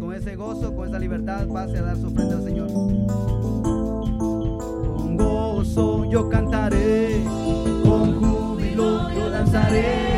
con ese gozo, con esa libertad, pase a dar su ofrenda al Señor. Con gozo yo cantaré, con júbilo yo danzaré,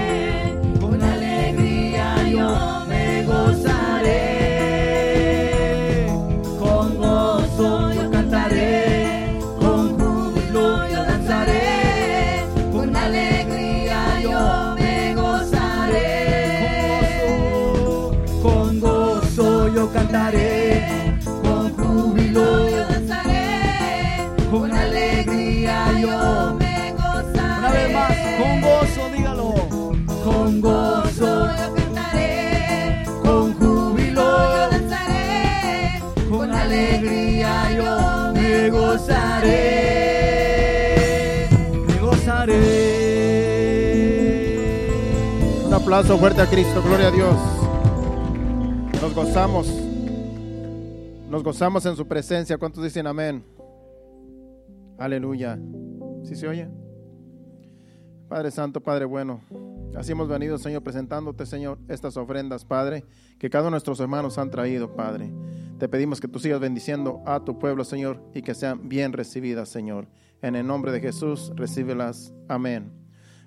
aplauso fuerte a Cristo, gloria a Dios. Nos gozamos. Nos gozamos en su presencia. ¿Cuántos dicen amén? Aleluya. ¿Sí se oye? Padre Santo, Padre bueno. Así hemos venido, Señor, presentándote, Señor, estas ofrendas, Padre, que cada uno de nuestros hermanos han traído, Padre. Te pedimos que tú sigas bendiciendo a tu pueblo, Señor, y que sean bien recibidas, Señor. En el nombre de Jesús, recíbelas. Amén.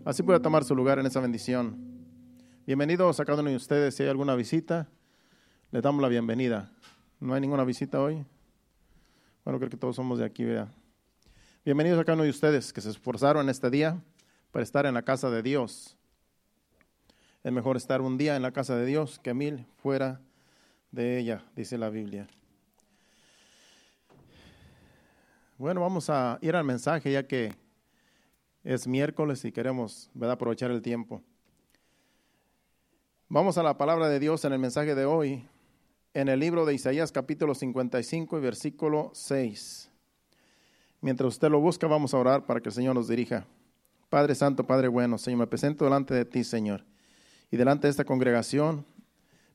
Así puede tomar su lugar en esa bendición. Bienvenidos a cada uno de ustedes. Si hay alguna visita, les damos la bienvenida. ¿No hay ninguna visita hoy? Bueno, creo que todos somos de aquí, ¿verdad? Bienvenidos a cada uno de ustedes que se esforzaron este día para estar en la casa de Dios. Es mejor estar un día en la casa de Dios que mil fuera de ella, dice la Biblia. Bueno, vamos a ir al mensaje ya que es miércoles y queremos aprovechar el tiempo. Vamos a la palabra de Dios en el mensaje de hoy, en el libro de Isaías capítulo 55 y versículo 6. Mientras usted lo busca, vamos a orar para que el Señor nos dirija. Padre Santo, Padre bueno, Señor, me presento delante de ti, Señor, y delante de esta congregación,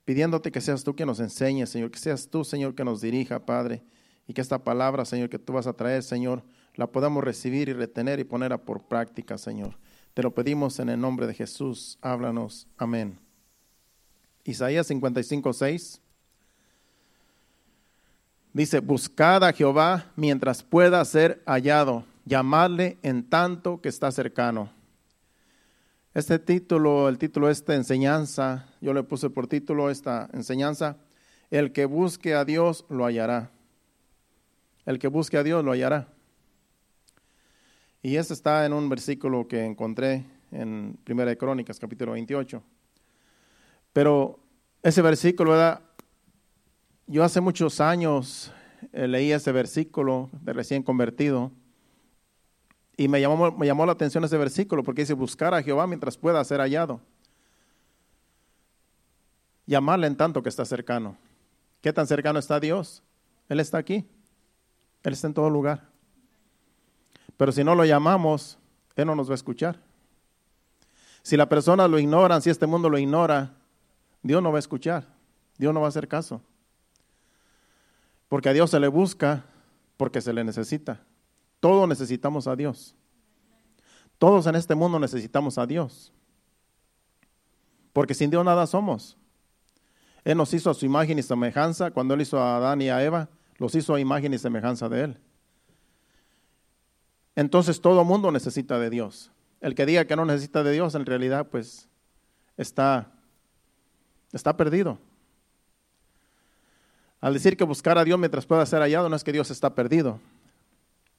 pidiéndote que seas tú quien nos enseñe, Señor, que seas tú, Señor, que nos dirija, Padre, y que esta palabra, Señor, que tú vas a traer, Señor, la podamos recibir y retener y ponerla por práctica, Señor. Te lo pedimos en el nombre de Jesús. Háblanos. Amén. Isaías 55, 6. Dice, buscad a Jehová mientras pueda ser hallado, llamadle en tanto que está cercano. Este título, el título de esta enseñanza, yo le puse por título esta enseñanza, el que busque a Dios lo hallará. El que busque a Dios lo hallará. Y este está en un versículo que encontré en Primera de Crónicas, capítulo 28. Pero ese versículo, ¿verdad? yo hace muchos años eh, leí ese versículo de recién convertido y me llamó, me llamó la atención ese versículo porque dice buscar a Jehová mientras pueda ser hallado. Llamarle en tanto que está cercano. ¿Qué tan cercano está Dios? Él está aquí. Él está en todo lugar. Pero si no lo llamamos, Él no nos va a escuchar. Si la persona lo ignora, si este mundo lo ignora, Dios no va a escuchar. Dios no va a hacer caso. Porque a Dios se le busca porque se le necesita. Todos necesitamos a Dios. Todos en este mundo necesitamos a Dios. Porque sin Dios nada somos. Él nos hizo a su imagen y semejanza. Cuando Él hizo a Adán y a Eva, los hizo a imagen y semejanza de Él. Entonces todo mundo necesita de Dios. El que diga que no necesita de Dios, en realidad, pues está, está perdido. Al decir que buscar a Dios mientras pueda ser hallado, no es que Dios está perdido.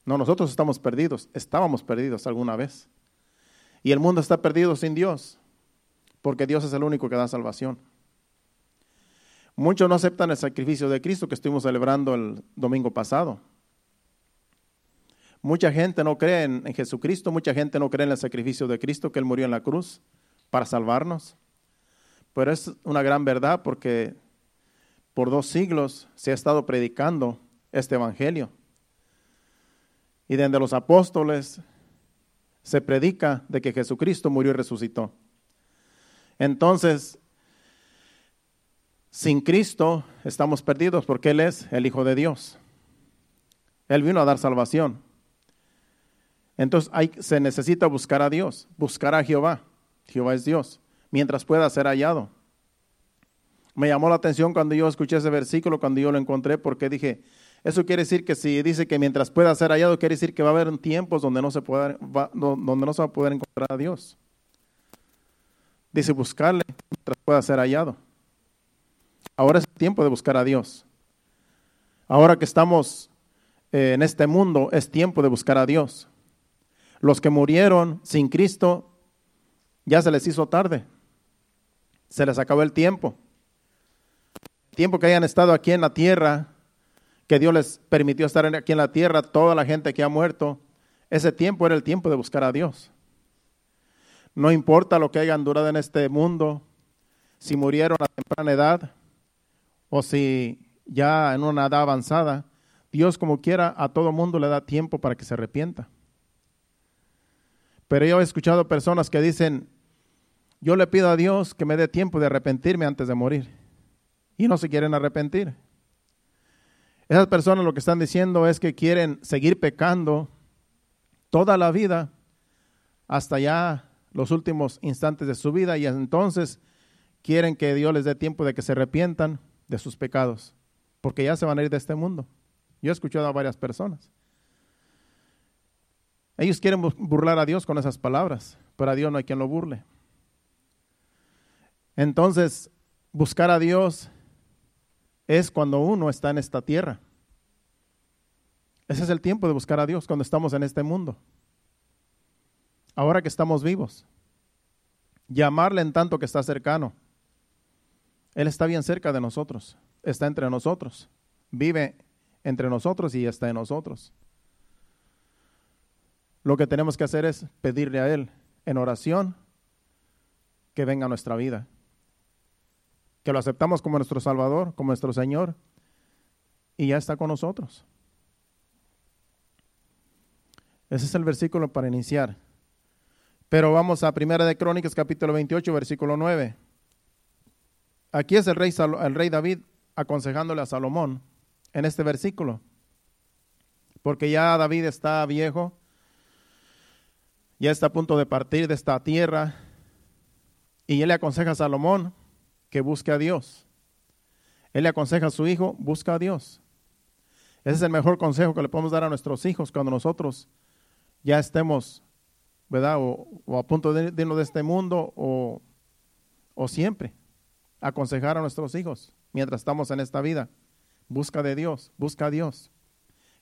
No, nosotros estamos perdidos. Estábamos perdidos alguna vez. Y el mundo está perdido sin Dios, porque Dios es el único que da salvación. Muchos no aceptan el sacrificio de Cristo que estuvimos celebrando el domingo pasado. Mucha gente no cree en, Jesucristo, mucha gente no cree en el sacrificio de Cristo, que Él murió en la cruz para salvarnos. Pero es una gran verdad porque por dos siglos se ha estado predicando este Evangelio. Y desde los apóstoles se predica de que Jesucristo murió y resucitó. Entonces, sin Cristo estamos perdidos porque Él es el Hijo de Dios. Él vino a dar salvación. Entonces hay, se necesita buscar a Dios, buscar a Jehová. Jehová es Dios, mientras pueda ser hallado. Me llamó la atención cuando yo escuché ese versículo, cuando yo lo encontré, porque dije, eso quiere decir que si dice que mientras pueda ser hallado, quiere decir que va a haber tiempos donde no se, pueda, donde no se va a poder encontrar a Dios. Dice buscarle mientras pueda ser hallado. Ahora es el tiempo de buscar a Dios. Ahora que estamos eh, en este mundo, es tiempo de buscar a Dios. Los que murieron sin Cristo, ya se les hizo tarde. Se les acabó el tiempo. El tiempo que hayan estado aquí en la tierra, que Dios les permitió estar aquí en la tierra, toda la gente que ha muerto, ese tiempo era el tiempo de buscar a Dios. No importa lo que hayan durado en este mundo, si murieron a temprana edad o si ya en una edad avanzada, Dios como quiera a todo mundo le da tiempo para que se arrepienta. Pero yo he escuchado personas que dicen, yo le pido a Dios que me dé tiempo de arrepentirme antes de morir. Y no se quieren arrepentir. Esas personas lo que están diciendo es que quieren seguir pecando toda la vida hasta ya los últimos instantes de su vida y entonces quieren que Dios les dé tiempo de que se arrepientan de sus pecados porque ya se van a ir de este mundo. Yo he escuchado a varias personas. Ellos quieren burlar a Dios con esas palabras, pero a Dios no hay quien lo burle. Entonces, buscar a Dios es cuando uno está en esta tierra. Ese es el tiempo de buscar a Dios cuando estamos en este mundo. Ahora que estamos vivos. Llamarle en tanto que está cercano. Él está bien cerca de nosotros está entre nosotros, vive entre nosotros y está en nosotros. Lo que tenemos que hacer es pedirle a Él en oración que venga a nuestra vida, que lo aceptamos como nuestro Salvador, como nuestro Señor, y ya está con nosotros. Ese es el versículo para iniciar. Pero vamos a Primera de Crónicas capítulo 28, versículo 9. Aquí es el rey, el rey David aconsejándole a Salomón en este versículo. Porque ya David está viejo, ya está a punto de partir de esta tierra, y él le aconseja a Salomón que busque a Dios. Él le aconseja a su hijo, busca a Dios. Ese es el mejor consejo que le podemos dar a nuestros hijos cuando nosotros ya estemos, ¿verdad? O, a punto de irnos de este mundo o, o siempre. Aconsejar a nuestros hijos mientras estamos en esta vida. Busca de Dios, busca a Dios.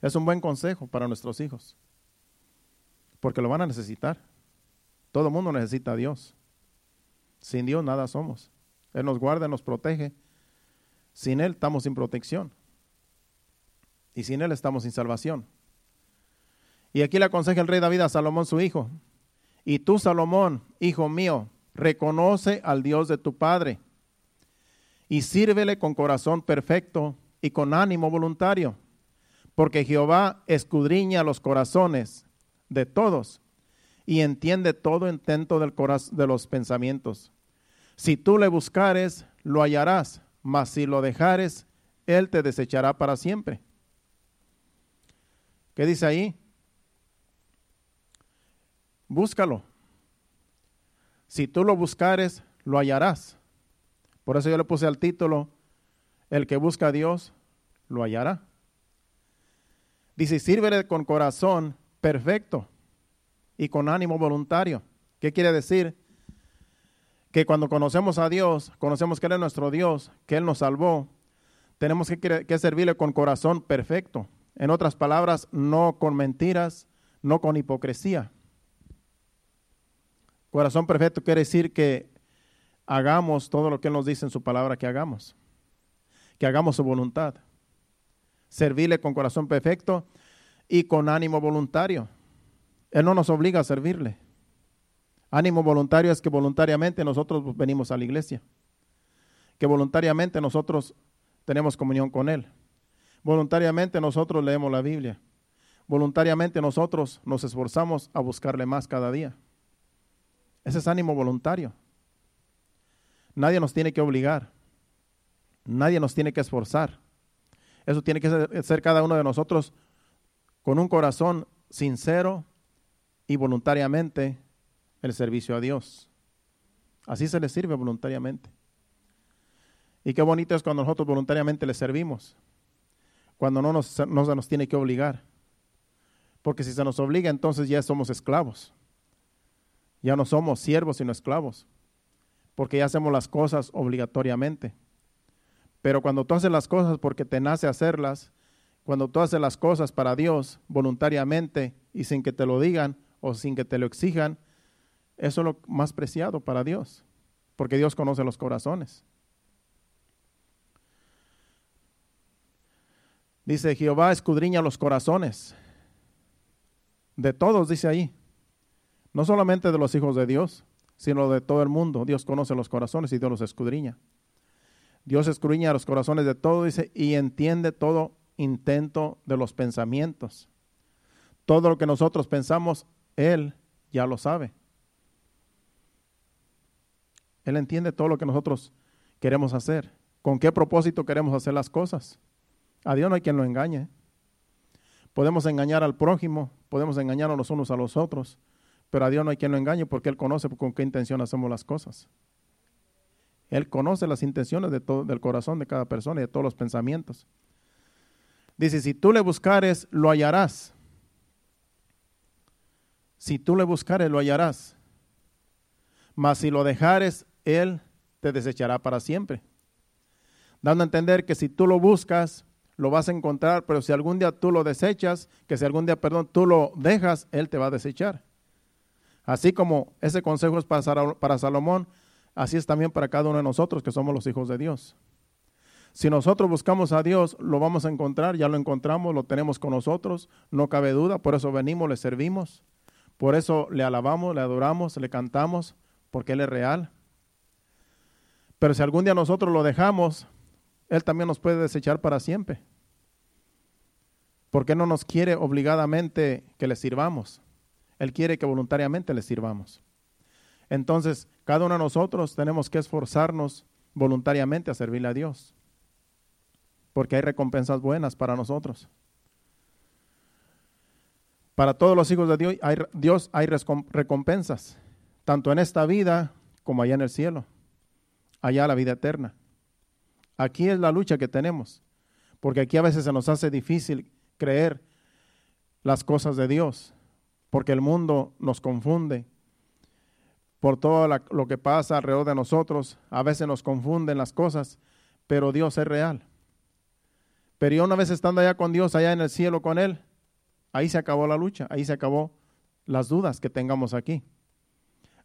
Es un buen consejo para nuestros hijos, porque lo van a necesitar. Todo el mundo necesita a Dios. Sin Dios nada somos. Él nos guarda, nos protege. Sin Él estamos sin protección. Y sin Él estamos sin salvación. Y aquí le aconseja el rey David a Salomón su hijo. Y tú, Salomón, hijo mío, reconoce al Dios de tu padre y sírvele con corazón perfecto y con ánimo voluntario, porque Jehová escudriña los corazones de todos y entiende todo intento del de los pensamientos. Si tú le buscares, lo hallarás, mas si lo dejares, él te desechará para siempre. ¿Qué dice ahí? Búscalo. Si tú lo buscares, lo hallarás. Por eso yo le puse al título, el que busca a Dios, lo hallará. Dice, sírvele con corazón perfecto y con ánimo voluntario. ¿Qué quiere decir? Que cuando conocemos a Dios, conocemos que Él es nuestro Dios, que Él nos salvó, tenemos que, que servirle con corazón perfecto. En otras palabras, no con mentiras, no con hipocresía. Corazón perfecto quiere decir que hagamos todo lo que Él nos dice en su palabra que hagamos, que hagamos su voluntad, servirle con corazón perfecto y con ánimo voluntario. Él no nos obliga a servirle. Ánimo voluntario es que voluntariamente nosotros venimos a la iglesia, que voluntariamente nosotros tenemos comunión con Él, voluntariamente nosotros leemos la Biblia, voluntariamente nosotros nos esforzamos a buscarle más cada día. Ese es ánimo voluntario. Nadie nos tiene que obligar. Nadie nos tiene que esforzar. Eso tiene que ser, cada uno de nosotros con un corazón sincero y voluntariamente el servicio a Dios. Así se le sirve voluntariamente. Y qué bonito es cuando nosotros voluntariamente le servimos, cuando no, nos, no se nos tiene que obligar. Porque si se nos obliga, entonces ya somos esclavos. Ya no somos siervos, sino esclavos. Porque ya hacemos las cosas obligatoriamente. Pero cuando tú haces las cosas porque te nace hacerlas, cuando tú haces las cosas para Dios voluntariamente y sin que te lo digan o sin que te lo exijan, eso es lo más preciado para Dios, porque Dios conoce los corazones. Dice, Jehová escudriña los corazones. De todos, dice ahí. No solamente de los hijos de Dios, sino de todo el mundo. Dios conoce los corazones y Dios los escudriña. Dios escudriña los corazones de todo, dice, y entiende todo intento de los pensamientos. Todo lo que nosotros pensamos, Él ya lo sabe. Él entiende todo lo que nosotros queremos hacer. ¿Con qué propósito queremos hacer las cosas? A Dios no hay quien lo engañe. Podemos engañar al prójimo, podemos engañarnos los unos a los otros, pero a Dios no hay quien lo engañe porque Él conoce con qué intención hacemos las cosas. Él conoce las intenciones de todo, del corazón de cada persona y de todos los pensamientos. Dice, si tú le buscares, lo hallarás. Si tú le buscares, lo hallarás. Mas si lo dejares, Él te desechará para siempre. Dando a entender que si tú lo buscas, lo vas a encontrar, pero si algún día tú lo desechas, que si algún día, perdón, tú lo dejas, Él te va a desechar. Así como ese consejo es para Salomón, así es también para cada uno de nosotros que somos los hijos de Dios. Si nosotros buscamos a Dios, lo vamos a encontrar, ya lo encontramos, lo tenemos con nosotros, no cabe duda, por eso venimos, le servimos, por eso le alabamos, le adoramos, le cantamos, porque Él es real. Pero si algún día nosotros lo dejamos, Él también nos puede desechar para siempre. Porque no nos quiere obligadamente que le sirvamos. Él quiere que voluntariamente le sirvamos. Entonces, cada uno de nosotros tenemos que esforzarnos voluntariamente a servirle a Dios. Porque hay recompensas buenas para nosotros. Para todos los hijos de Dios hay, Dios hay recompensas, tanto en esta vida como allá en el cielo, allá la vida eterna. Aquí es la lucha que tenemos, porque aquí a veces se nos hace difícil creer las cosas de Dios, porque el mundo nos confunde por todo lo que pasa alrededor de nosotros. A veces nos confunden las cosas, pero Dios es real. Pero yo una vez estando allá con Dios, allá en el cielo con Él, ahí se acabó la lucha, ahí se acabó las dudas que tengamos aquí.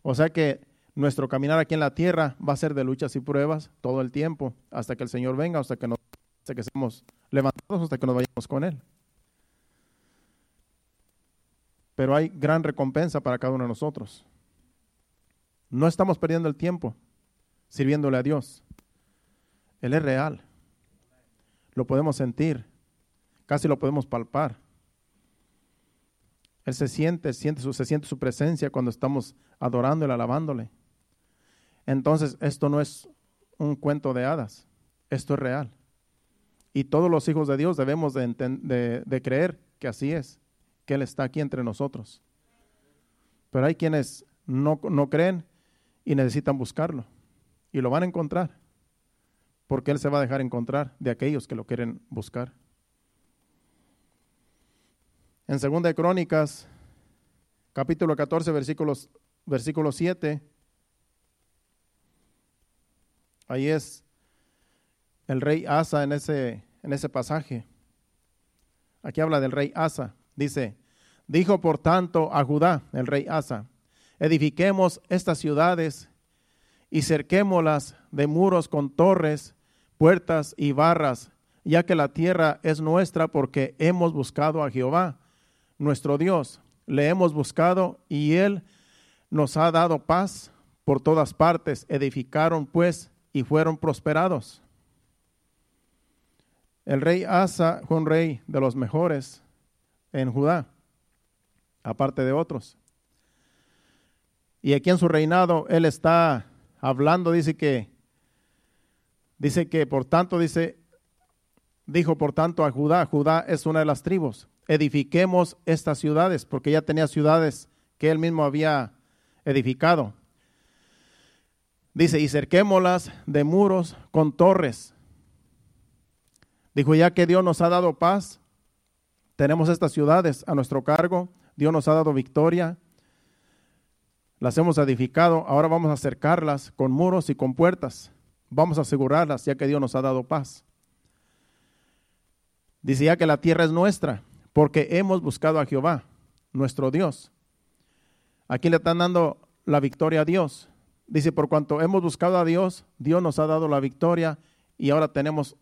O sea que nuestro caminar aquí en la tierra va a ser de luchas y pruebas todo el tiempo, hasta que el Señor venga, hasta que, nos, hasta que seamos levantados, hasta que nos vayamos con Él. pero hay gran recompensa para cada uno de nosotros. No estamos perdiendo el tiempo sirviéndole a Dios. Él es real. Lo podemos sentir, casi lo podemos palpar. Él se siente, siente su, se siente su presencia cuando estamos adorándole, alabándole. Entonces, esto no es un cuento de hadas, esto es real. Y todos los hijos de Dios debemos de, de creer que así es que Él está aquí entre nosotros. Pero hay quienes no, no creen y necesitan buscarlo. Y lo van a encontrar. Porque Él se va a dejar encontrar de aquellos que lo quieren buscar. En Segunda de Crónicas, capítulo 14, versículos, versículo 7, ahí es el rey Asa en ese, en ese pasaje. Aquí habla del rey Asa. Dice, dijo por tanto a Judá, el rey Asa, edifiquemos estas ciudades y cerquémoslas de muros con torres, puertas y barras, ya que la tierra es nuestra porque hemos buscado a Jehová, nuestro Dios. Le hemos buscado y Él nos ha dado paz por todas partes. Edificaron pues y fueron prosperados. El rey Asa fue un rey de los mejores en Judá, aparte de otros. Y aquí en su reinado él está hablando, dice que, dice que por tanto, dice, dijo por tanto a Judá, Judá es una de las tribus, edifiquemos estas ciudades, porque ya tenía ciudades que él mismo había edificado. Dice, y cerquémoslas de muros con torres. Dijo, ya que Dios nos ha dado paz, tenemos estas ciudades a nuestro cargo, Dios nos ha dado victoria, las hemos edificado, ahora vamos a cercarlas con muros y con puertas, vamos a asegurarlas ya que Dios nos ha dado paz. Dice ya que la tierra es nuestra, porque hemos buscado a Jehová, nuestro Dios. Aquí le están dando la victoria a Dios. Dice, por cuanto hemos buscado a Dios, Dios nos ha dado la victoria y ahora tenemos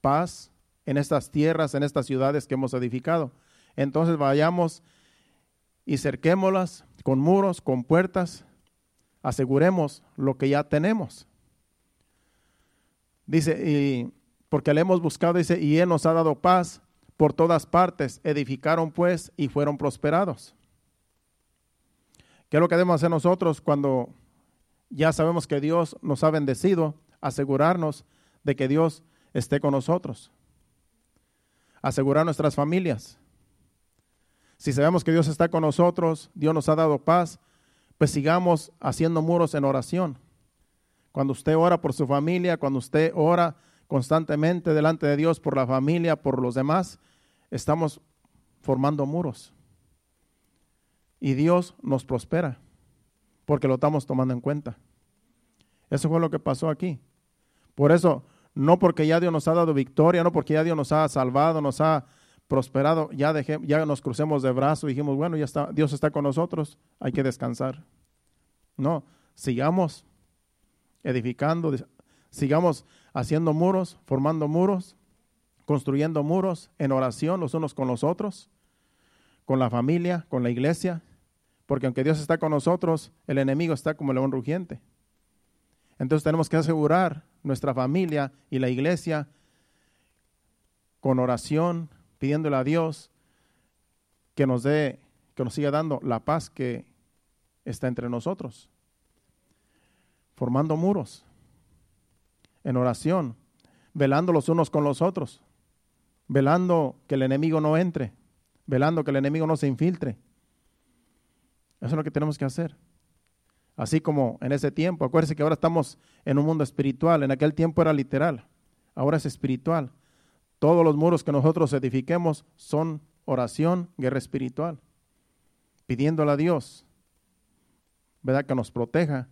paz en estas tierras, en estas ciudades que hemos edificado. Entonces vayamos y cerquémoslas con muros, con puertas, aseguremos lo que ya tenemos. Dice, y porque le hemos buscado, dice, y Él nos ha dado paz por todas partes, edificaron pues y fueron prosperados. ¿Qué es lo que debemos hacer nosotros cuando ya sabemos que Dios nos ha bendecido? Asegurarnos de que Dios esté con nosotros. Asegurar nuestras familias. Si sabemos que Dios está con nosotros, Dios nos ha dado paz, pues sigamos haciendo muros en oración. Cuando usted ora por su familia, cuando usted ora constantemente delante de Dios por la familia, por los demás, estamos formando muros. Y Dios nos prospera porque lo estamos tomando en cuenta. Eso fue lo que pasó aquí. Por eso, no porque ya Dios nos ha dado victoria, no porque ya Dios nos ha salvado, nos ha prosperado, ya, dejé, ya nos crucemos de brazo y dijimos, bueno, ya está, Dios está con nosotros, hay que descansar. No, sigamos edificando, sigamos haciendo muros, formando muros, construyendo muros en oración los unos con los otros, con la familia, con la iglesia, porque aunque Dios está con nosotros, el enemigo está como el león rugiente. Entonces tenemos que asegurar nuestra familia y la iglesia con oración, pidiéndole a Dios que nos dé, que nos siga dando la paz que está entre nosotros, formando muros en oración, velando los unos con los otros, velando que el enemigo no entre, velando que el enemigo no se infiltre. Eso es lo que tenemos que hacer. Así como en ese tiempo, acuérdense que ahora estamos en un mundo espiritual, en aquel tiempo era literal, ahora es espiritual. Todos los muros que nosotros edifiquemos son oración, guerra espiritual, pidiéndole a Dios, ¿verdad? Que nos proteja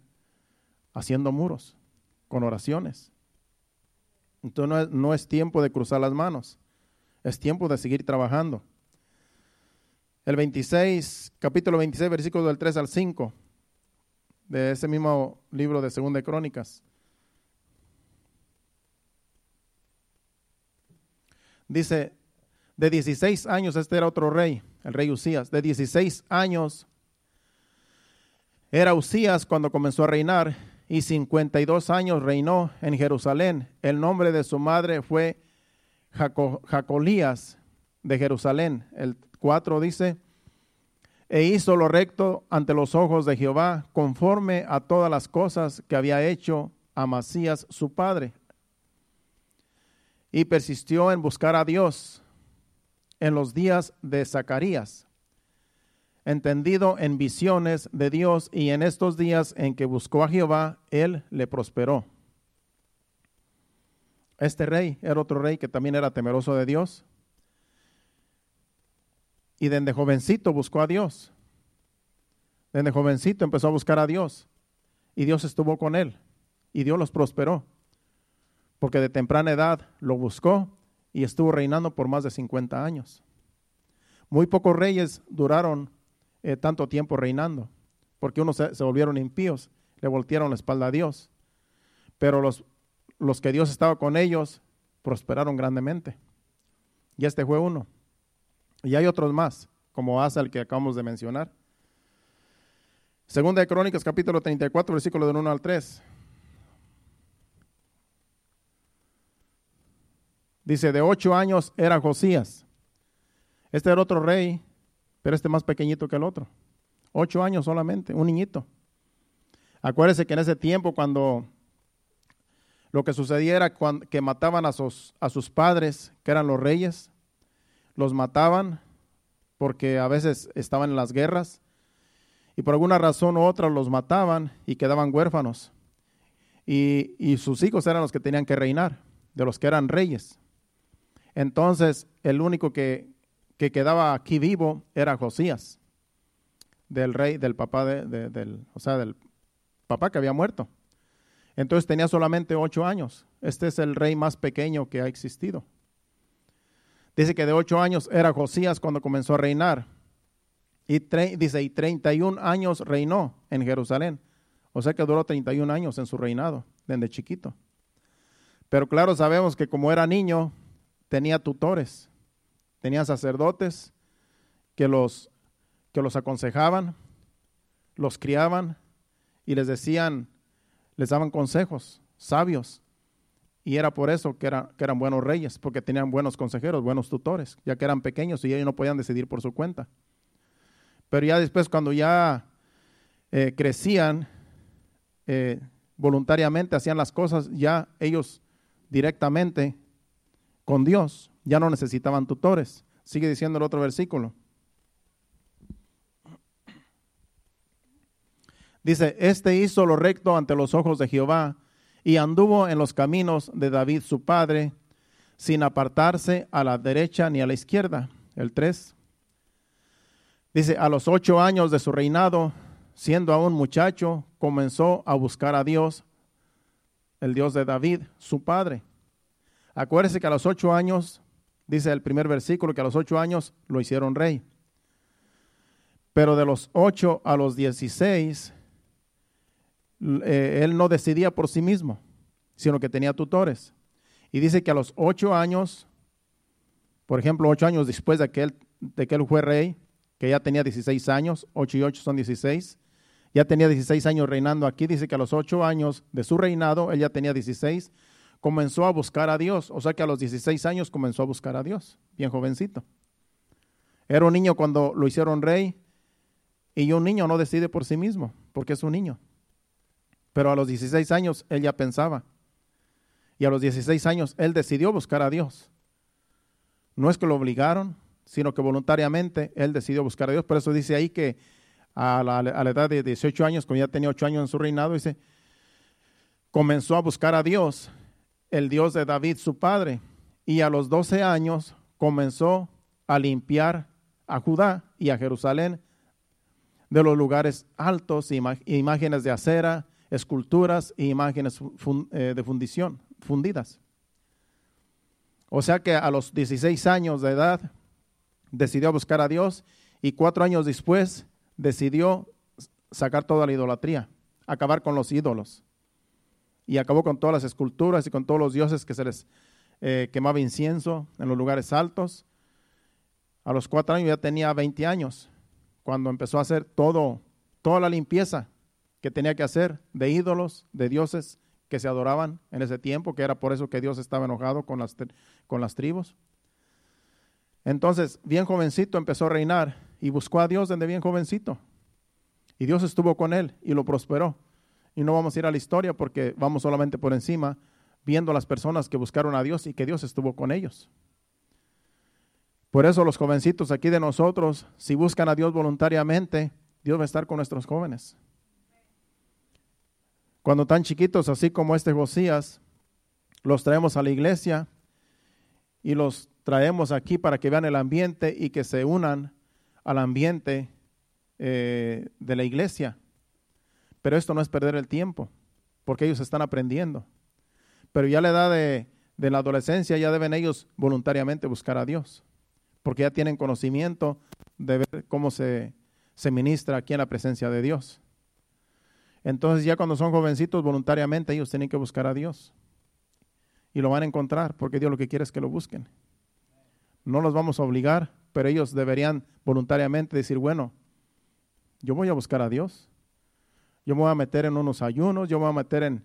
haciendo muros, con oraciones. Entonces no es, no es tiempo de cruzar las manos, es tiempo de seguir trabajando. El 26, capítulo 26, versículos del 3 al 5 de ese mismo libro de Segunda de Crónicas. Dice, de 16 años, este era otro rey, el rey Usías, de 16 años era Usías cuando comenzó a reinar y 52 años reinó en Jerusalén. El nombre de su madre fue Jacolías de Jerusalén. El 4 dice, e hizo lo recto ante los ojos de Jehová, conforme a todas las cosas que había hecho Amasías su padre. Y persistió en buscar a Dios en los días de Zacarías, entendido en visiones de Dios y en estos días en que buscó a Jehová, él le prosperó. Este rey era otro rey que también era temeroso de Dios. Y desde jovencito buscó a Dios. Desde jovencito empezó a buscar a Dios. Y Dios estuvo con él. Y Dios los prosperó. Porque de temprana edad lo buscó y estuvo reinando por más de 50 años. Muy pocos reyes duraron eh, tanto tiempo reinando, porque unos se, volvieron impíos, le voltearon la espalda a Dios. Pero los, los que Dios estaba con ellos prosperaron grandemente. Y este fue uno. Y hay otros más, como Asa, el que acabamos de mencionar. Segunda de Crónicas, capítulo 34, versículo del 1 al 3. Dice, de ocho años era Josías. Este era otro rey pero este más pequeñito que el otro. Ocho años solamente, un niñito. Acuérdese que en ese tiempo cuando lo que sucedía era que mataban a sus, a sus padres, que eran los reyes, los mataban porque a veces estaban en las guerras y por alguna razón u otra los mataban y quedaban huérfanos. y, y sus hijos eran los que tenían que reinar, de los que eran reyes. Entonces, el único que, que quedaba aquí vivo era Josías, del rey, del papá de, del, o sea, del papá que había muerto. Entonces tenía solamente ocho años. Este es el rey más pequeño que ha existido. Dice que de ocho años era Josías cuando comenzó a reinar. Y dice, y 31 años reinó en Jerusalén. O sea que duró 31 años en su reinado, desde chiquito. Pero claro, sabemos que como era niño, tenía tutores tenía sacerdotes que los, que los aconsejaban, los criaban y les decían, les daban consejos sabios. Y era por eso que, era, que eran buenos reyes, porque tenían buenos consejeros, buenos tutores, ya que eran pequeños y ellos no podían decidir por su cuenta. Pero ya después, cuando ya eh, crecían, eh, voluntariamente hacían las cosas, ya ellos directamente con Dios, ya no necesitaban tutores. Sigue diciendo el otro versículo. Dice, este hizo lo recto ante los ojos de Jehová y anduvo en los caminos de David su padre, sin apartarse a la derecha ni a la izquierda. El 3. Dice, a los ocho años de su reinado, siendo aún muchacho, comenzó a buscar a Dios, el Dios de David, su padre. Acuérdese que a los ocho años dice el primer versículo, que a los ocho años lo hicieron rey. Pero de los ocho a los dieciséis, eh, él no decidía por sí mismo, sino que tenía tutores. Y dice que a los ocho años, por ejemplo, ocho años después de que él, de que él fue rey, que ya tenía 16 años, ocho y ocho son 16, ya tenía 16 años reinando aquí, dice que a los ocho años de su reinado, él ya tenía 16, comenzó a buscar a Dios. O sea que a los 16 años comenzó a buscar a Dios, bien jovencito. Era un niño cuando lo hicieron rey y un niño no decide por sí mismo, porque es un niño. Pero a los 16 años él ya pensaba. Y a los 16 años él decidió buscar a Dios. No es que lo obligaron, sino que voluntariamente él decidió buscar a Dios. Por eso dice ahí que a la, a la edad de 18 años, cuando ya tenía 8 años en su reinado, dice, comenzó a buscar a Dios el Dios de David, su padre, y a los doce años comenzó a limpiar a Judá y a Jerusalén de los lugares altos, imágenes de acera, esculturas e imágenes eh, de fundición, fundidas. O sea que a los 16 años de edad decidió buscar a Dios y cuatro años después decidió sacar toda la idolatría, acabar con los ídolos y acabó con todas las esculturas y con todos los dioses que se les eh, quemaba incienso en los lugares altos. A los cuatro años ya tenía 20 años, cuando empezó a hacer todo, toda la limpieza que tenía que hacer de ídolos, de dioses que se adoraban en ese tiempo, que era por eso que Dios estaba enojado con las, con las tribus. Entonces, bien jovencito empezó a reinar y buscó a Dios desde bien jovencito. Y Dios estuvo con él y lo prosperó. Y no vamos a ir a la historia porque vamos solamente por encima viendo las personas que buscaron a Dios y que Dios estuvo con ellos. Por eso los jovencitos aquí de nosotros, si buscan a Dios voluntariamente, Dios va a estar con nuestros jóvenes. Cuando tan chiquitos, así como este Josías, los traemos a la iglesia y los traemos aquí para que vean el ambiente y que se unan al ambiente eh, de la iglesia. Pero esto no es perder el tiempo, porque ellos están aprendiendo. Pero ya la edad de, la adolescencia ya deben ellos voluntariamente buscar a Dios, porque ya tienen conocimiento de ver cómo se ministra aquí en la presencia de Dios. Entonces ya cuando son jovencitos, voluntariamente ellos tienen que buscar a Dios. Y lo van a encontrar, porque Dios lo que quiere es que lo busquen. No los vamos a obligar, pero ellos deberían voluntariamente decir, bueno, yo voy a buscar a Dios. Yo me voy a meter en unos ayunos, yo me voy a meter en,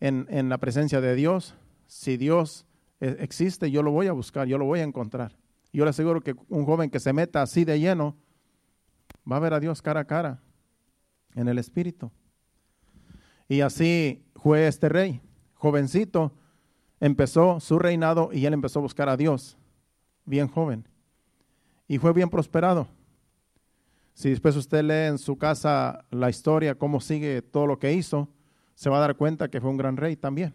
en, la presencia de Dios. Si Dios e, existe, yo lo voy a buscar, yo lo voy a encontrar. Yo le aseguro que un joven que se meta así de lleno va a ver a Dios cara a cara en el Espíritu. Y así fue este rey, jovencito, empezó su reinado y él empezó a buscar a Dios, bien joven. Y fue bien prosperado. Si después usted lee en su casa la historia, cómo sigue todo lo que hizo, se va a dar cuenta que fue un gran rey también.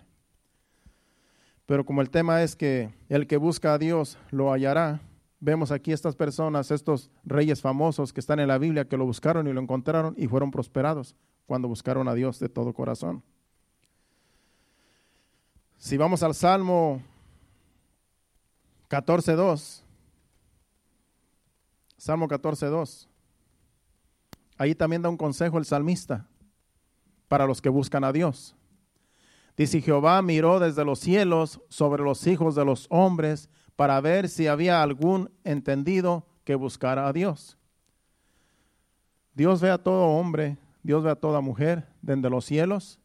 Pero como el tema es que el que busca a Dios lo hallará, vemos aquí estas personas, estos reyes famosos que están en la Biblia, que lo buscaron y lo encontraron y fueron prosperados cuando buscaron a Dios de todo corazón. Si vamos al Salmo 14.2, Salmo 14.2, ahí también da un consejo el salmista para los que buscan a Dios. Dice, Jehová miró desde los cielos sobre los hijos de los hombres para ver si había algún entendido que buscara a Dios. Dios ve a todo hombre, Dios ve a toda mujer desde los cielos.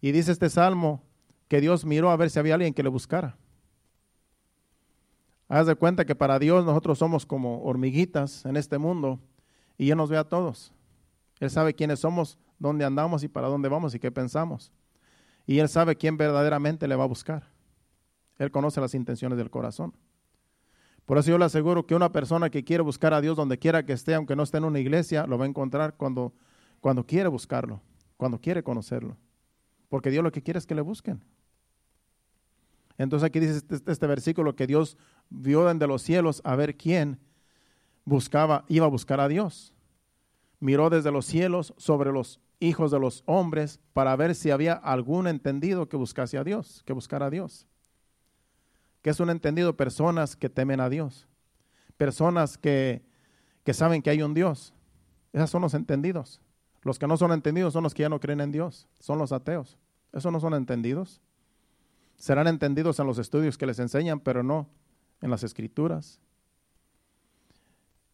Y dice este salmo que Dios miró a ver si había alguien que le buscara. Haz de cuenta que para Dios nosotros somos como hormiguitas en este mundo y Él nos ve a todos. Él sabe quiénes somos, dónde andamos y para dónde vamos y qué pensamos. Y Él sabe quién verdaderamente le va a buscar. Él conoce las intenciones del corazón. Por eso yo le aseguro que una persona que quiere buscar a Dios donde quiera que esté, aunque no esté en una iglesia, lo va a encontrar cuando, cuando quiere buscarlo, cuando quiere conocerlo. Porque Dios lo que quiere es que le busquen. Entonces aquí dice este, este versículo que Dios vio desde los cielos a ver quién buscaba, iba a buscar a Dios. Miró desde los cielos sobre los hijos de los hombres para ver si había algún entendido que buscase a Dios, que buscara a Dios. ¿Qué es un entendido? Personas que temen a Dios. Personas que, que saben que hay un Dios. Esos son los entendidos. Los que no son entendidos son los que ya no creen en Dios. Son los ateos. Esos no son entendidos. Serán entendidos en los estudios que les enseñan, pero no en las escrituras.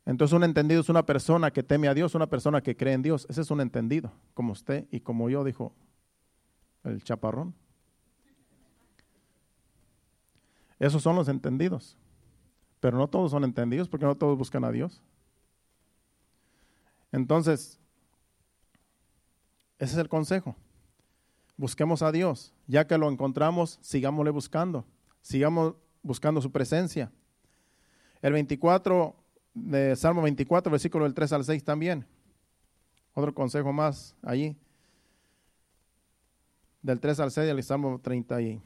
Entonces un entendido es una persona que teme a Dios, una persona que cree en Dios. Ese es un entendido, como usted y como yo, dijo el chaparrón. Esos son los entendidos. Pero no todos son entendidos porque no todos buscan a Dios. Entonces, ese es el consejo. Busquemos a Dios. Ya que lo encontramos, sigámosle buscando. Sigamos buscando su presencia. El 24 de Salmo 24, versículo del 3 al 6 también. Otro consejo más allí. Del 3 al 6 del Salmo 30 y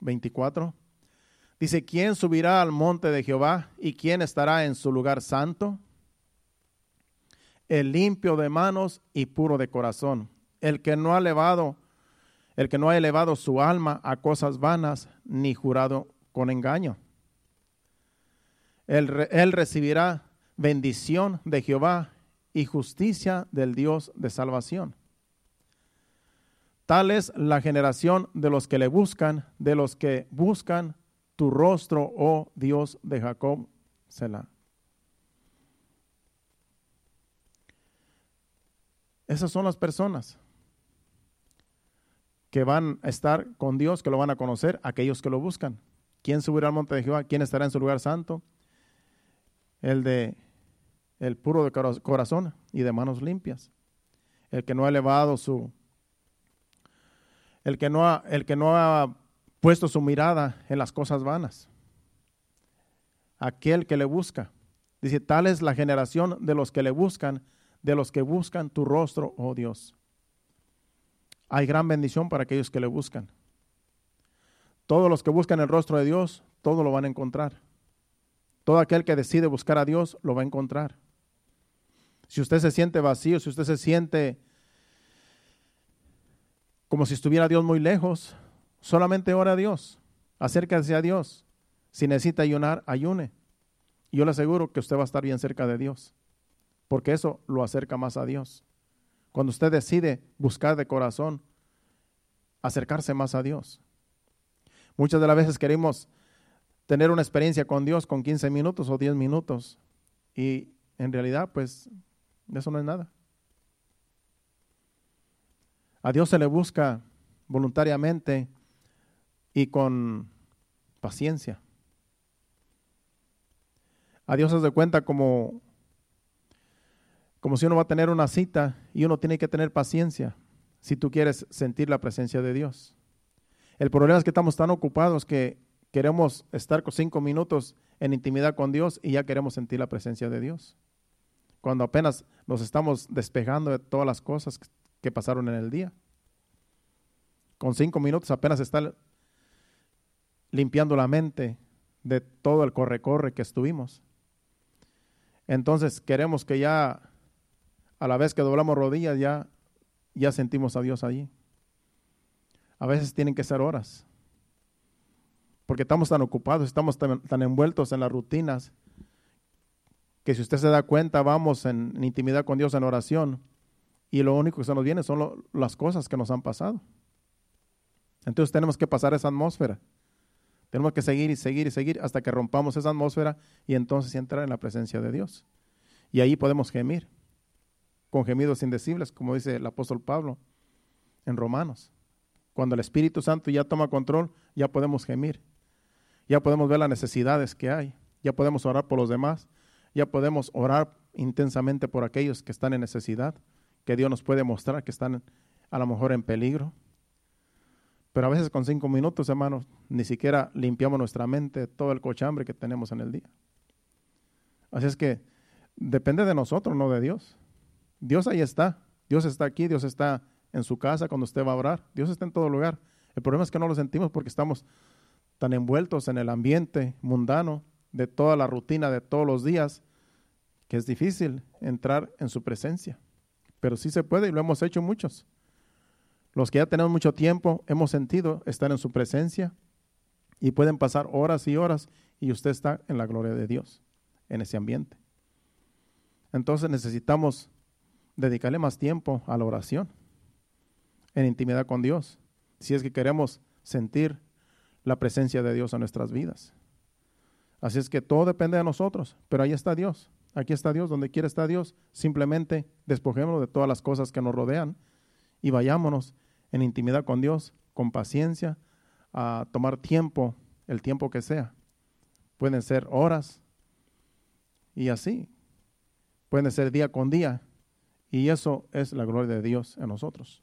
24. Dice, ¿quién subirá al monte de Jehová y quién estará en su lugar santo? El limpio de manos y puro de corazón, el que no ha elevado, el que no ha elevado su alma a cosas vanas ni jurado con engaño. Él, él recibirá bendición de Jehová y justicia del Dios de salvación. Tal es la generación de los que le buscan, de los que buscan tu rostro, oh Dios de Jacob, Selah. Esas son las personas que van a estar con Dios, que lo van a conocer, aquellos que lo buscan. ¿Quién subirá al monte de Jehová? ¿Quién estará en su lugar santo? El de el puro de corazón y de manos limpias. El que no ha elevado su el que no ha, el que no ha puesto su mirada en las cosas vanas. Aquel que le busca. Dice, tal es la generación de los que le buscan, de los que buscan tu rostro, oh Dios. Hay gran bendición para aquellos que le buscan. Todos los que buscan el rostro de Dios, todo lo van a encontrar. Todo aquel que decide buscar a Dios, lo va a encontrar. Si usted se siente vacío, si usted se siente como si estuviera Dios muy lejos, Solamente ora a Dios, acérquese a Dios. Si necesita ayunar, ayune. yo le aseguro que usted va a estar bien cerca de Dios, porque eso lo acerca más a Dios. Cuando usted decide buscar de corazón, acercarse más a Dios. Muchas de las veces queremos tener una experiencia con Dios con 15 minutos o 10 minutos y en realidad pues eso no es nada. A Dios se le busca voluntariamente y con paciencia. A Dios se de cuenta como, como si uno va a tener una cita y uno tiene que tener paciencia si tú quieres sentir la presencia de Dios. El problema es que estamos tan ocupados que queremos estar con cinco minutos en intimidad con Dios y ya queremos sentir la presencia de Dios. Cuando apenas nos estamos despejando de todas las cosas que pasaron en el día. con cinco minutos apenas está limpiando la mente de todo el corre-corre que estuvimos. Entonces queremos que ya, a la vez que doblamos rodillas, ya, ya sentimos a Dios allí. A veces tienen que ser horas, porque estamos tan ocupados, estamos tan, envueltos en las rutinas, que si usted se da cuenta, vamos en, intimidad con Dios en oración, y lo único que se nos viene son las cosas que nos han pasado. Entonces tenemos que pasar esa atmósfera. Tenemos que seguir y seguir y seguir hasta que rompamos esa atmósfera y entonces entrar en la presencia de Dios. Y ahí podemos gemir, con gemidos indecibles, como dice el apóstol Pablo en Romanos. Cuando el Espíritu Santo ya toma control, ya podemos gemir. Ya podemos ver las necesidades que hay. Ya podemos orar por los demás. Ya podemos orar intensamente por aquellos que están en necesidad, que Dios nos puede mostrar que están a lo mejor en peligro. Pero a veces con cinco minutos, hermanos, ni siquiera limpiamos nuestra mente todo el cochambre que tenemos en el día. Así es que depende de nosotros, no de Dios. Dios ahí está. Dios está aquí, Dios está en su casa cuando usted va a orar. Dios está en todo lugar. El problema es que no lo sentimos porque estamos tan envueltos en el ambiente mundano de toda la rutina de todos los días que es difícil entrar en su presencia. Pero sí se puede y lo hemos hecho muchos. Los que ya tenemos mucho tiempo hemos sentido estar en su presencia y pueden pasar horas y horas y usted está en la gloria de Dios, en ese ambiente. Entonces necesitamos dedicarle más tiempo a la oración, en intimidad con Dios, si es que queremos sentir la presencia de Dios en nuestras vidas. Así es que todo depende de nosotros, pero ahí está Dios. Aquí está Dios, donde quiera está Dios. Simplemente despojémonos de todas las cosas que nos rodean y vayámonos en intimidad con Dios, con paciencia, a tomar tiempo, el tiempo que sea. Pueden ser horas y así. Pueden ser día con día. Y eso es la gloria de Dios en nosotros.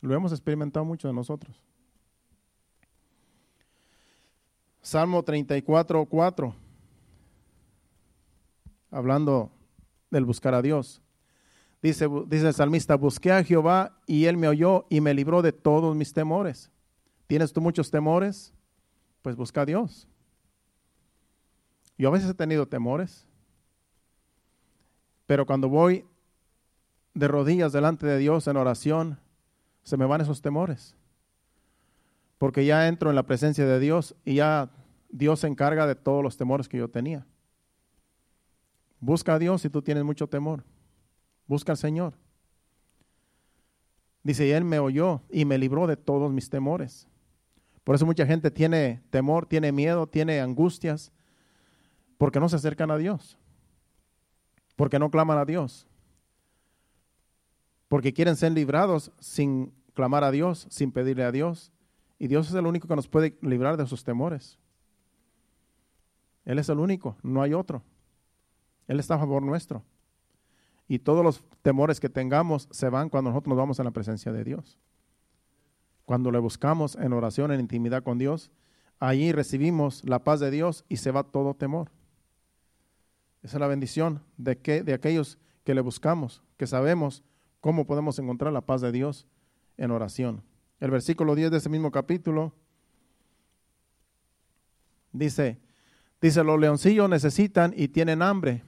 Lo hemos experimentado mucho de nosotros. Salmo 34, 4. Hablando del buscar a Dios. Dice, dice el salmista, busqué a Jehová y él me oyó y me libró de todos mis temores. ¿Tienes tú muchos temores? Pues busca a Dios. Yo a veces he tenido temores, pero cuando voy de rodillas delante de Dios en oración, se me van esos temores. Porque ya entro en la presencia de Dios y ya Dios se encarga de todos los temores que yo tenía. Busca a Dios si tú tienes mucho temor. Busca al Señor. Dice, y Él me oyó y me libró de todos mis temores. Por eso mucha gente tiene temor, tiene miedo, tiene angustias, porque no se acercan a Dios, porque no claman a Dios, porque quieren ser librados sin clamar a Dios, sin pedirle a Dios. Y Dios es el único que nos puede librar de sus temores. Él es el único, no hay otro. Él está a favor nuestro. Y todos los temores que tengamos se van cuando nosotros nos vamos a la presencia de Dios. Cuando le buscamos en oración, en intimidad con Dios, ahí recibimos la paz de Dios y se va todo temor. Esa es la bendición de, que, de aquellos que le buscamos, que sabemos cómo podemos encontrar la paz de Dios en oración. El versículo 10 de ese mismo capítulo dice, dice, los leoncillos necesitan y tienen hambre,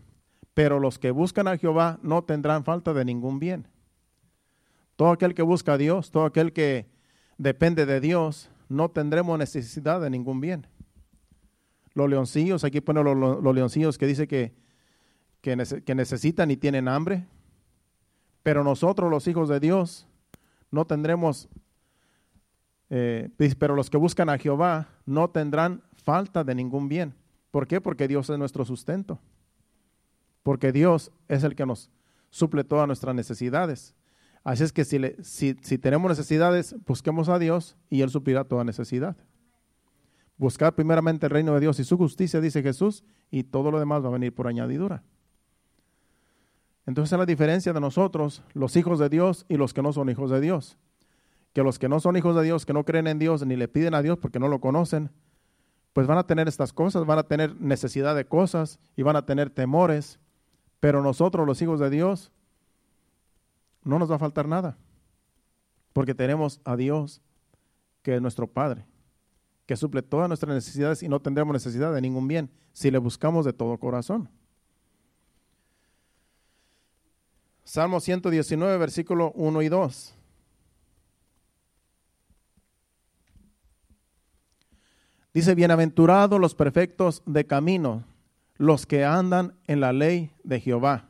pero los que buscan a Jehová no tendrán falta de ningún bien. Todo aquel que busca a Dios, todo aquel que depende de Dios, no tendremos necesidad de ningún bien. Los leoncillos, aquí ponen los, leoncillos que dice que, que, necesitan y tienen hambre, pero nosotros los hijos de Dios no tendremos, eh, pero los que buscan a Jehová no tendrán falta de ningún bien. ¿Por qué? Porque Dios es nuestro sustento porque Dios es el que nos suple todas nuestras necesidades. Así es que si, si, tenemos necesidades, busquemos a Dios y Él suplirá toda necesidad. Buscar primeramente el reino de Dios y su justicia, dice Jesús, y todo lo demás va a venir por añadidura. Entonces es la diferencia de nosotros, los hijos de Dios y los que no son hijos de Dios. Que los que no son hijos de Dios, que no creen en Dios ni le piden a Dios porque no lo conocen, pues van a tener estas cosas, van a tener necesidad de cosas y van a tener temores pero nosotros, los hijos de Dios, no nos va a faltar nada. Porque tenemos a Dios, que es nuestro Padre, que suple todas nuestras necesidades y no tendremos necesidad de ningún bien si le buscamos de todo corazón. Salmo 119, versículo 1 y 2. Dice, bienaventurados los perfectos de camino, los que andan en la ley de Jehová.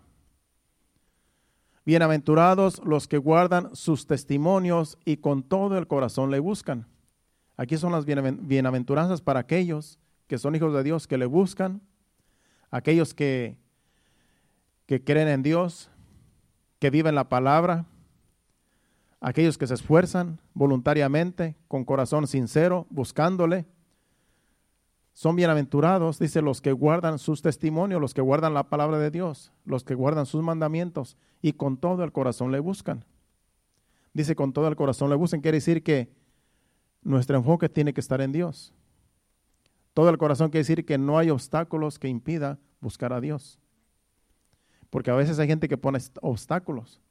Bienaventurados los que guardan sus testimonios y con todo el corazón le buscan. Aquí son las bienaventuranzas para aquellos que son hijos de Dios, que le buscan, aquellos que, que creen en Dios, que viven la palabra, aquellos que se esfuerzan voluntariamente, con corazón sincero, buscándole son bienaventurados, dice, los que guardan sus testimonios, los que guardan la palabra de Dios, los que guardan sus mandamientos y con todo el corazón le buscan. Dice, con todo el corazón le buscan, quiere decir que nuestro enfoque tiene que estar en Dios. Todo el corazón quiere decir que no hay obstáculos que impida buscar a Dios. Porque a veces hay gente que pone obstáculos.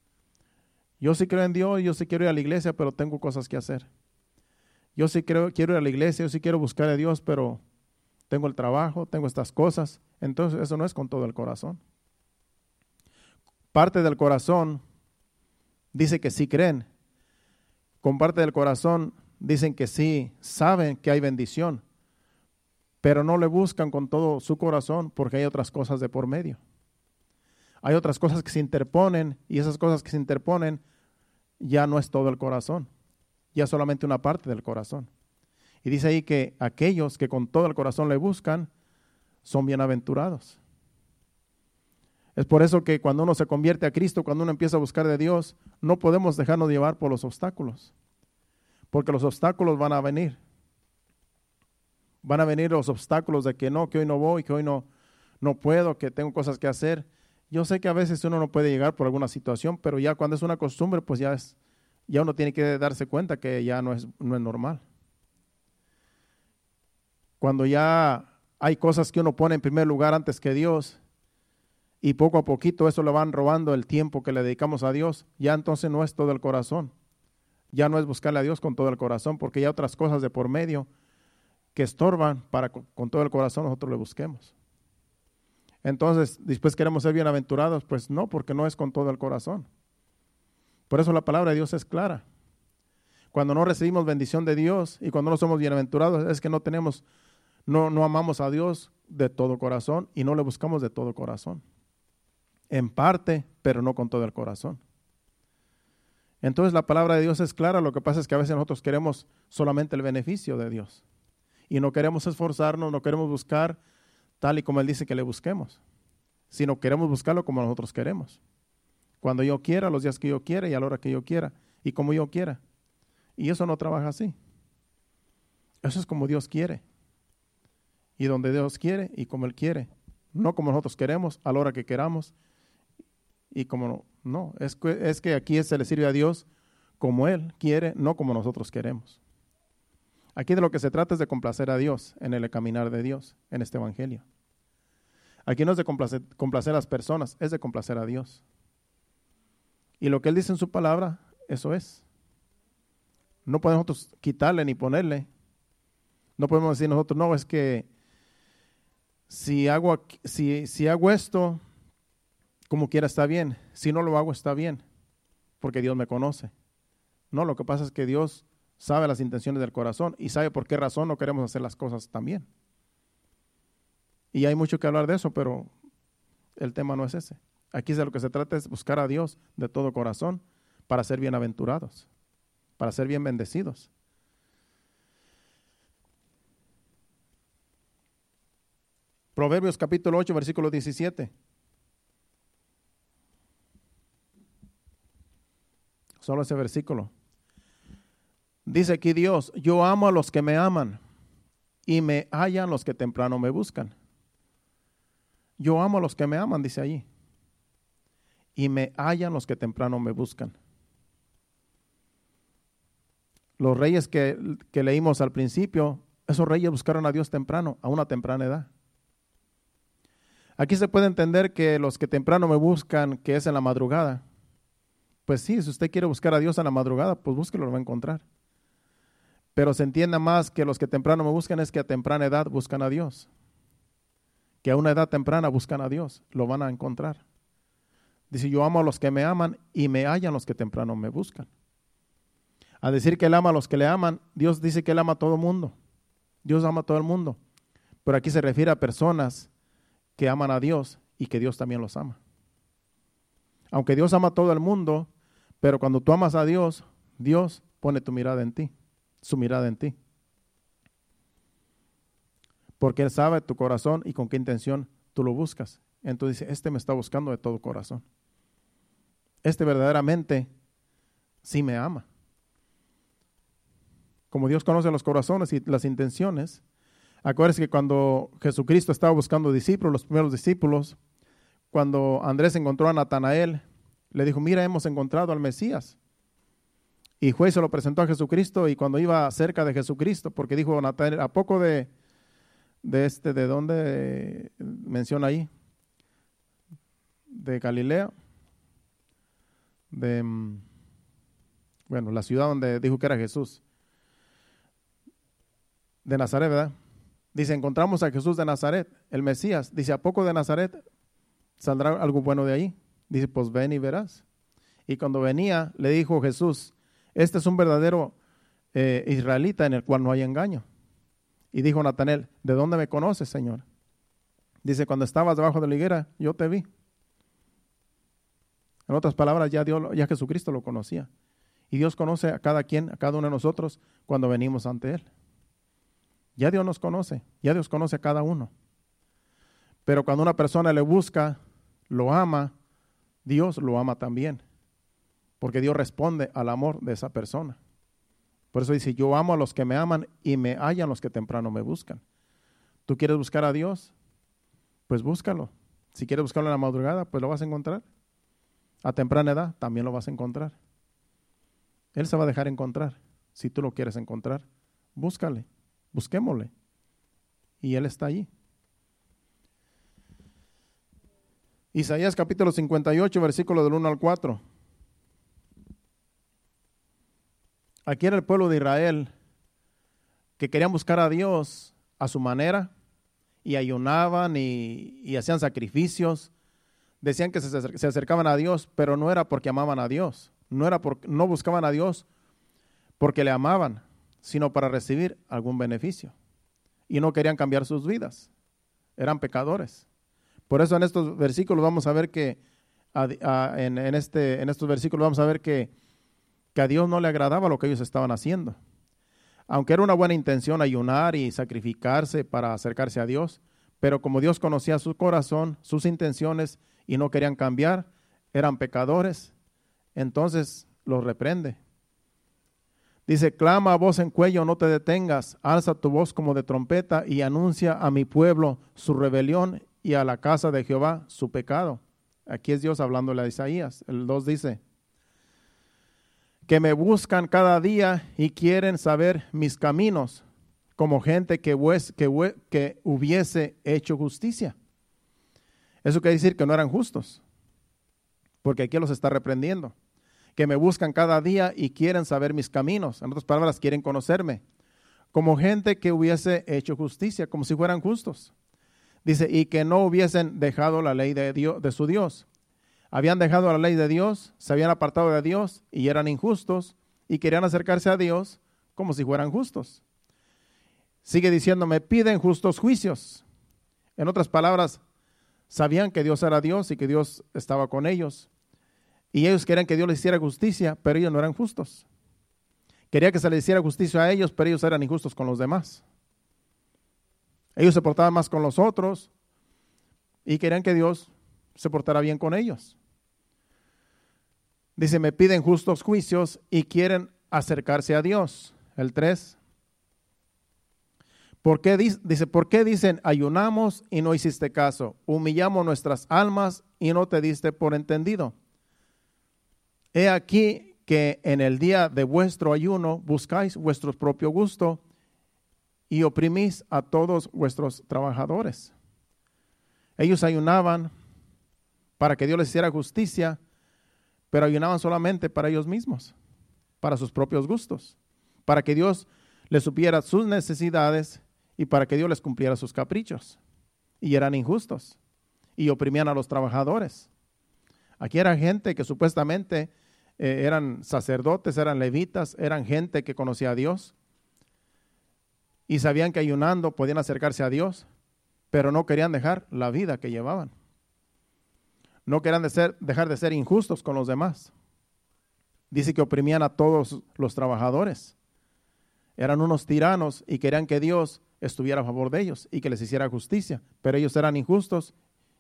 Yo sí creo en Dios, yo sí quiero ir a la iglesia, pero tengo cosas que hacer. Yo sí creo, quiero ir a la iglesia, yo sí quiero buscar a Dios, pero tengo el trabajo, tengo estas cosas. Entonces eso no es con todo el corazón. Parte del corazón dice que sí creen. Con parte del corazón dicen que sí saben que hay bendición, pero no le buscan con todo su corazón porque hay otras cosas de por medio. Hay otras cosas que se interponen y esas cosas que se interponen ya no es todo el corazón, ya solamente una parte del corazón. Y dice ahí que aquellos que con todo el corazón le buscan son bienaventurados. Es por eso que cuando uno se convierte a Cristo, cuando uno empieza a buscar de Dios, no podemos dejarnos llevar por los obstáculos. Porque los obstáculos van a venir. Van a venir los obstáculos de que no, que hoy no voy, que hoy no, no puedo, que tengo cosas que hacer. Yo sé que a veces uno no puede llegar por alguna situación, pero ya cuando es una costumbre, pues ya es, ya uno tiene que darse cuenta que ya no es, no es normal cuando ya hay cosas que uno pone en primer lugar antes que Dios y poco a poquito eso le van robando el tiempo que le dedicamos a Dios, ya entonces no es todo el corazón. Ya no es buscarle a Dios con todo el corazón, porque ya otras cosas de por medio que estorban para con todo el corazón nosotros le busquemos. Entonces, después queremos ser bienaventurados, pues no, porque no es con todo el corazón. Por eso la palabra de Dios es clara. Cuando no recibimos bendición de Dios y cuando no somos bienaventurados, es que no tenemos no, no amamos a Dios de todo corazón y no le buscamos de todo corazón. En parte, pero no con todo el corazón. Entonces la palabra de Dios es clara, lo que pasa es que a veces nosotros queremos solamente el beneficio de Dios y no queremos esforzarnos, no queremos buscar tal y como Él dice que le busquemos, sino queremos buscarlo como nosotros queremos. Cuando yo quiera, los días que yo quiera y a la hora que yo quiera y como yo quiera. Y eso no trabaja así. Eso es como Dios quiere y donde Dios quiere y como Él quiere. No como nosotros queremos, a la hora que queramos. Y como no, no es, que, es que aquí se le sirve a Dios como Él quiere, no como nosotros queremos. Aquí de lo que se trata es de complacer a Dios en el caminar de Dios, en este Evangelio. Aquí no es de complacer, a las personas, es de complacer a Dios. Y lo que Él dice en su palabra, eso es. No podemos nosotros quitarle ni ponerle. No podemos decir nosotros, no, es que si hago, si, si hago esto, como quiera está bien. Si no lo hago está bien, porque Dios me conoce. No, lo que pasa es que Dios sabe las intenciones del corazón y sabe por qué razón no queremos hacer las cosas también. Y hay mucho que hablar de eso, pero el tema no es ese. Aquí de lo que se trata es buscar a Dios de todo corazón para ser bienaventurados, para ser bien bendecidos. Proverbios capítulo 8, versículo 17. Solo ese versículo. Dice aquí Dios, yo amo a los que me aman y me hallan los que temprano me buscan. Yo amo a los que me aman, dice allí. Y me hallan los que temprano me buscan. Los reyes que, que leímos al principio, esos reyes buscaron a Dios temprano, a una temprana edad. Aquí se puede entender que los que temprano me buscan, que es en la madrugada, Pues sí, si usted quiere buscar a Dios a la madrugada, pues búsquelo, lo va a encontrar. Pero se entienda más que los que temprano me buscan es que a temprana edad buscan a Dios. Que a una edad temprana buscan a Dios, lo van a encontrar. Dice, yo amo a los que me aman y me hallan los que temprano me buscan. A decir que Él ama a los que le aman, Dios dice que Él ama a todo el mundo. Dios ama a todo el mundo. Pero aquí se refiere a personas que aman a Dios y que Dios también los ama. Aunque Dios ama a todo el mundo, pero cuando tú amas a Dios, Dios pone tu mirada en ti, su mirada en ti. Porque Él sabe tu corazón y con qué intención tú lo buscas. Entonces dice, este me está buscando de todo corazón. Este verdaderamente sí me ama. Como Dios conoce los corazones y las intenciones, acuérdense que cuando Jesucristo estaba buscando discípulos, los primeros discípulos, cuando Andrés encontró a Natanael, le dijo, mira, hemos encontrado al Mesías. Y fue y se lo presentó a Jesucristo y cuando iba cerca de Jesucristo, porque dijo Natanael, ¿a poco de, de este, de dónde menciona ahí? De Galilea, de, mm, bueno, la ciudad donde dijo que era Jesús, de Nazaret, ¿verdad? Dice, encontramos a Jesús de Nazaret, el Mesías. Dice, ¿a poco de Nazaret saldrá algo bueno de ahí? Dice, pues ven y verás. Y cuando venía, le dijo Jesús, este es un verdadero eh, israelita en el cual no hay engaño. Y dijo Natanel, ¿de dónde me conoces, Señor? Dice, cuando estabas debajo de la higuera, yo te vi. En otras palabras, ya, Dios, ya Jesucristo lo conocía. Y Dios conoce a cada quien, a cada uno de nosotros, cuando venimos ante Él. Ya Dios nos conoce, ya Dios conoce a cada uno. Pero cuando una persona le busca, lo ama, Dios lo ama también. Porque Dios responde al amor de esa persona. Por eso dice, yo amo a los que me aman y me hallan los que temprano me buscan. ¿Tú quieres buscar a Dios? Pues búscalo. Si quieres buscarlo en la madrugada, pues lo vas a encontrar. A temprana edad también lo vas a encontrar. Él se va a dejar encontrar. Si tú lo quieres encontrar, búscale, busquémosle. Y Él está allí. Isaías capítulo 58, versículo del 1 al 4. Aquí era el pueblo de Israel que querían buscar a Dios a su manera y ayunaban y, hacían sacrificios. Decían que se, acercaban a Dios, pero no era porque amaban a Dios. No, era por, no buscaban a Dios porque le amaban, sino para recibir algún beneficio. Y no querían cambiar sus vidas. Eran pecadores. Por eso en estos versículos vamos a ver que, este, en estos versículos vamos a ver que, que a Dios no le agradaba lo que ellos estaban haciendo. Aunque era una buena intención ayunar y sacrificarse para acercarse a Dios, pero como Dios conocía su corazón, sus intenciones y no querían cambiar, eran pecadores, entonces los reprende. Dice, clama a voz en cuello, no te detengas, alza tu voz como de trompeta y anuncia a mi pueblo su rebelión y a la casa de Jehová su pecado. Aquí es Dios hablándole a Isaías. El 2 dice, que me buscan cada día y quieren saber mis caminos, como gente que, hubiese hecho justicia. Eso quiere decir que no eran justos, porque aquí los está reprendiendo. Que me buscan cada día y quieren saber mis caminos. En otras palabras, quieren conocerme. Como gente que hubiese hecho justicia, como si fueran justos. Dice, y que no hubiesen dejado la ley de, Dios, de su Dios. Habían dejado la ley de Dios, se habían apartado de Dios y eran injustos y querían acercarse a Dios como si fueran justos. Sigue diciendo, me piden justos juicios. En otras palabras, sabían que Dios era Dios y que Dios estaba con ellos. Y ellos querían que Dios les hiciera justicia, pero ellos no eran justos. Quería que se les hiciera justicia a ellos, pero ellos eran injustos con los demás. Ellos se portaban más con los otros y querían que Dios se portara bien con ellos. Dice, me piden justos juicios y quieren acercarse a Dios. El 3. ¿Por qué, dice, ¿por qué dicen ayunamos y no hiciste caso? Humillamos nuestras almas y no te diste por entendido. He aquí que en el día de vuestro ayuno buscáis vuestro propio gusto y oprimís a todos vuestros trabajadores. Ellos ayunaban para que Dios les hiciera justicia, pero ayunaban solamente para ellos mismos, para sus propios gustos, para que Dios les supiera sus necesidades y para que Dios les cumpliera sus caprichos. Y eran injustos y oprimían a los trabajadores. Aquí era gente que supuestamente eh, eran sacerdotes, eran levitas, eran gente que conocía a Dios y sabían que ayunando podían acercarse a Dios, pero no querían dejar la vida que llevaban. No querían dejar de ser injustos con los demás. Dice que oprimían a todos los trabajadores. Eran unos tiranos y querían que Dios estuviera a favor de ellos y que les hiciera justicia, pero ellos eran injustos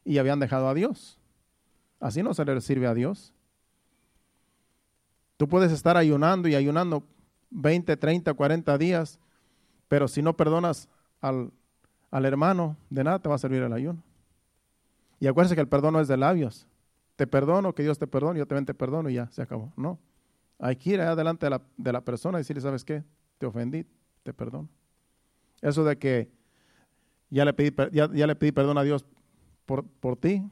y habían dejado a Dios. Así no se le sirve a Dios. Tú puedes estar ayunando y ayunando 20, 30, 40 días, pero si no perdonas al, al hermano, de nada te va a servir el ayuno. Y acuérdense que el perdón no es de labios. Te perdono, que Dios te perdone, yo también te perdono y ya, se acabó. No. Hay que ir allá delante de la, de la persona y decirle, ¿sabes qué? Te ofendí, te perdono. Eso de que ya le pedí, ya, ya le pedí perdón a Dios por, por ti,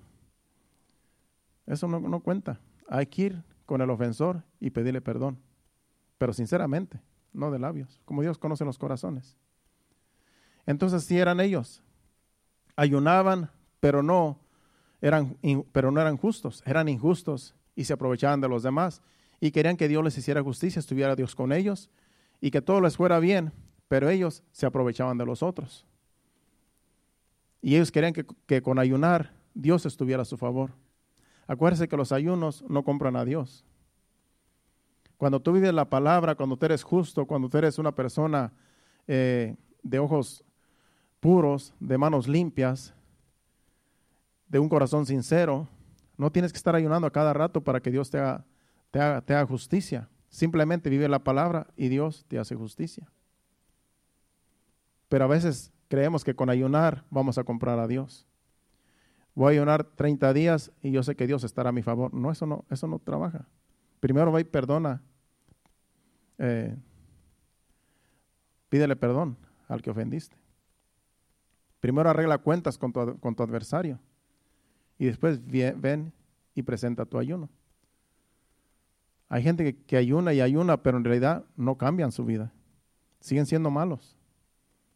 eso no, no cuenta. Hay que ir con el ofensor y pedirle perdón. Pero sinceramente, no de labios, como Dios conoce los corazones. Entonces sí eran ellos. Ayunaban, pero no eran, pero no eran justos, eran injustos y se aprovechaban de los demás y querían que Dios les hiciera justicia, estuviera Dios con ellos y que todo les fuera bien, pero ellos se aprovechaban de los otros. Y ellos querían que, que con ayunar Dios estuviera a su favor. Acuérdense que los ayunos no compran a Dios. Cuando tú vives la palabra, cuando tú eres justo, cuando tú eres una persona eh, de ojos puros, de manos limpias, de un corazón sincero, no tienes que estar ayunando a cada rato para que Dios te haga, te te justicia. Simplemente vive la palabra y Dios te hace justicia. Pero a veces creemos que con ayunar vamos a comprar a Dios voy a ayunar 30 días y yo sé que Dios estará a mi favor. No, eso no, eso no trabaja. Primero va y perdona. Eh, pídele perdón al que ofendiste. Primero arregla cuentas con tu, con tu adversario. Y después ven y presenta tu ayuno. Hay gente que, que ayuna y ayuna, pero en realidad no cambian su vida. Siguen siendo malos.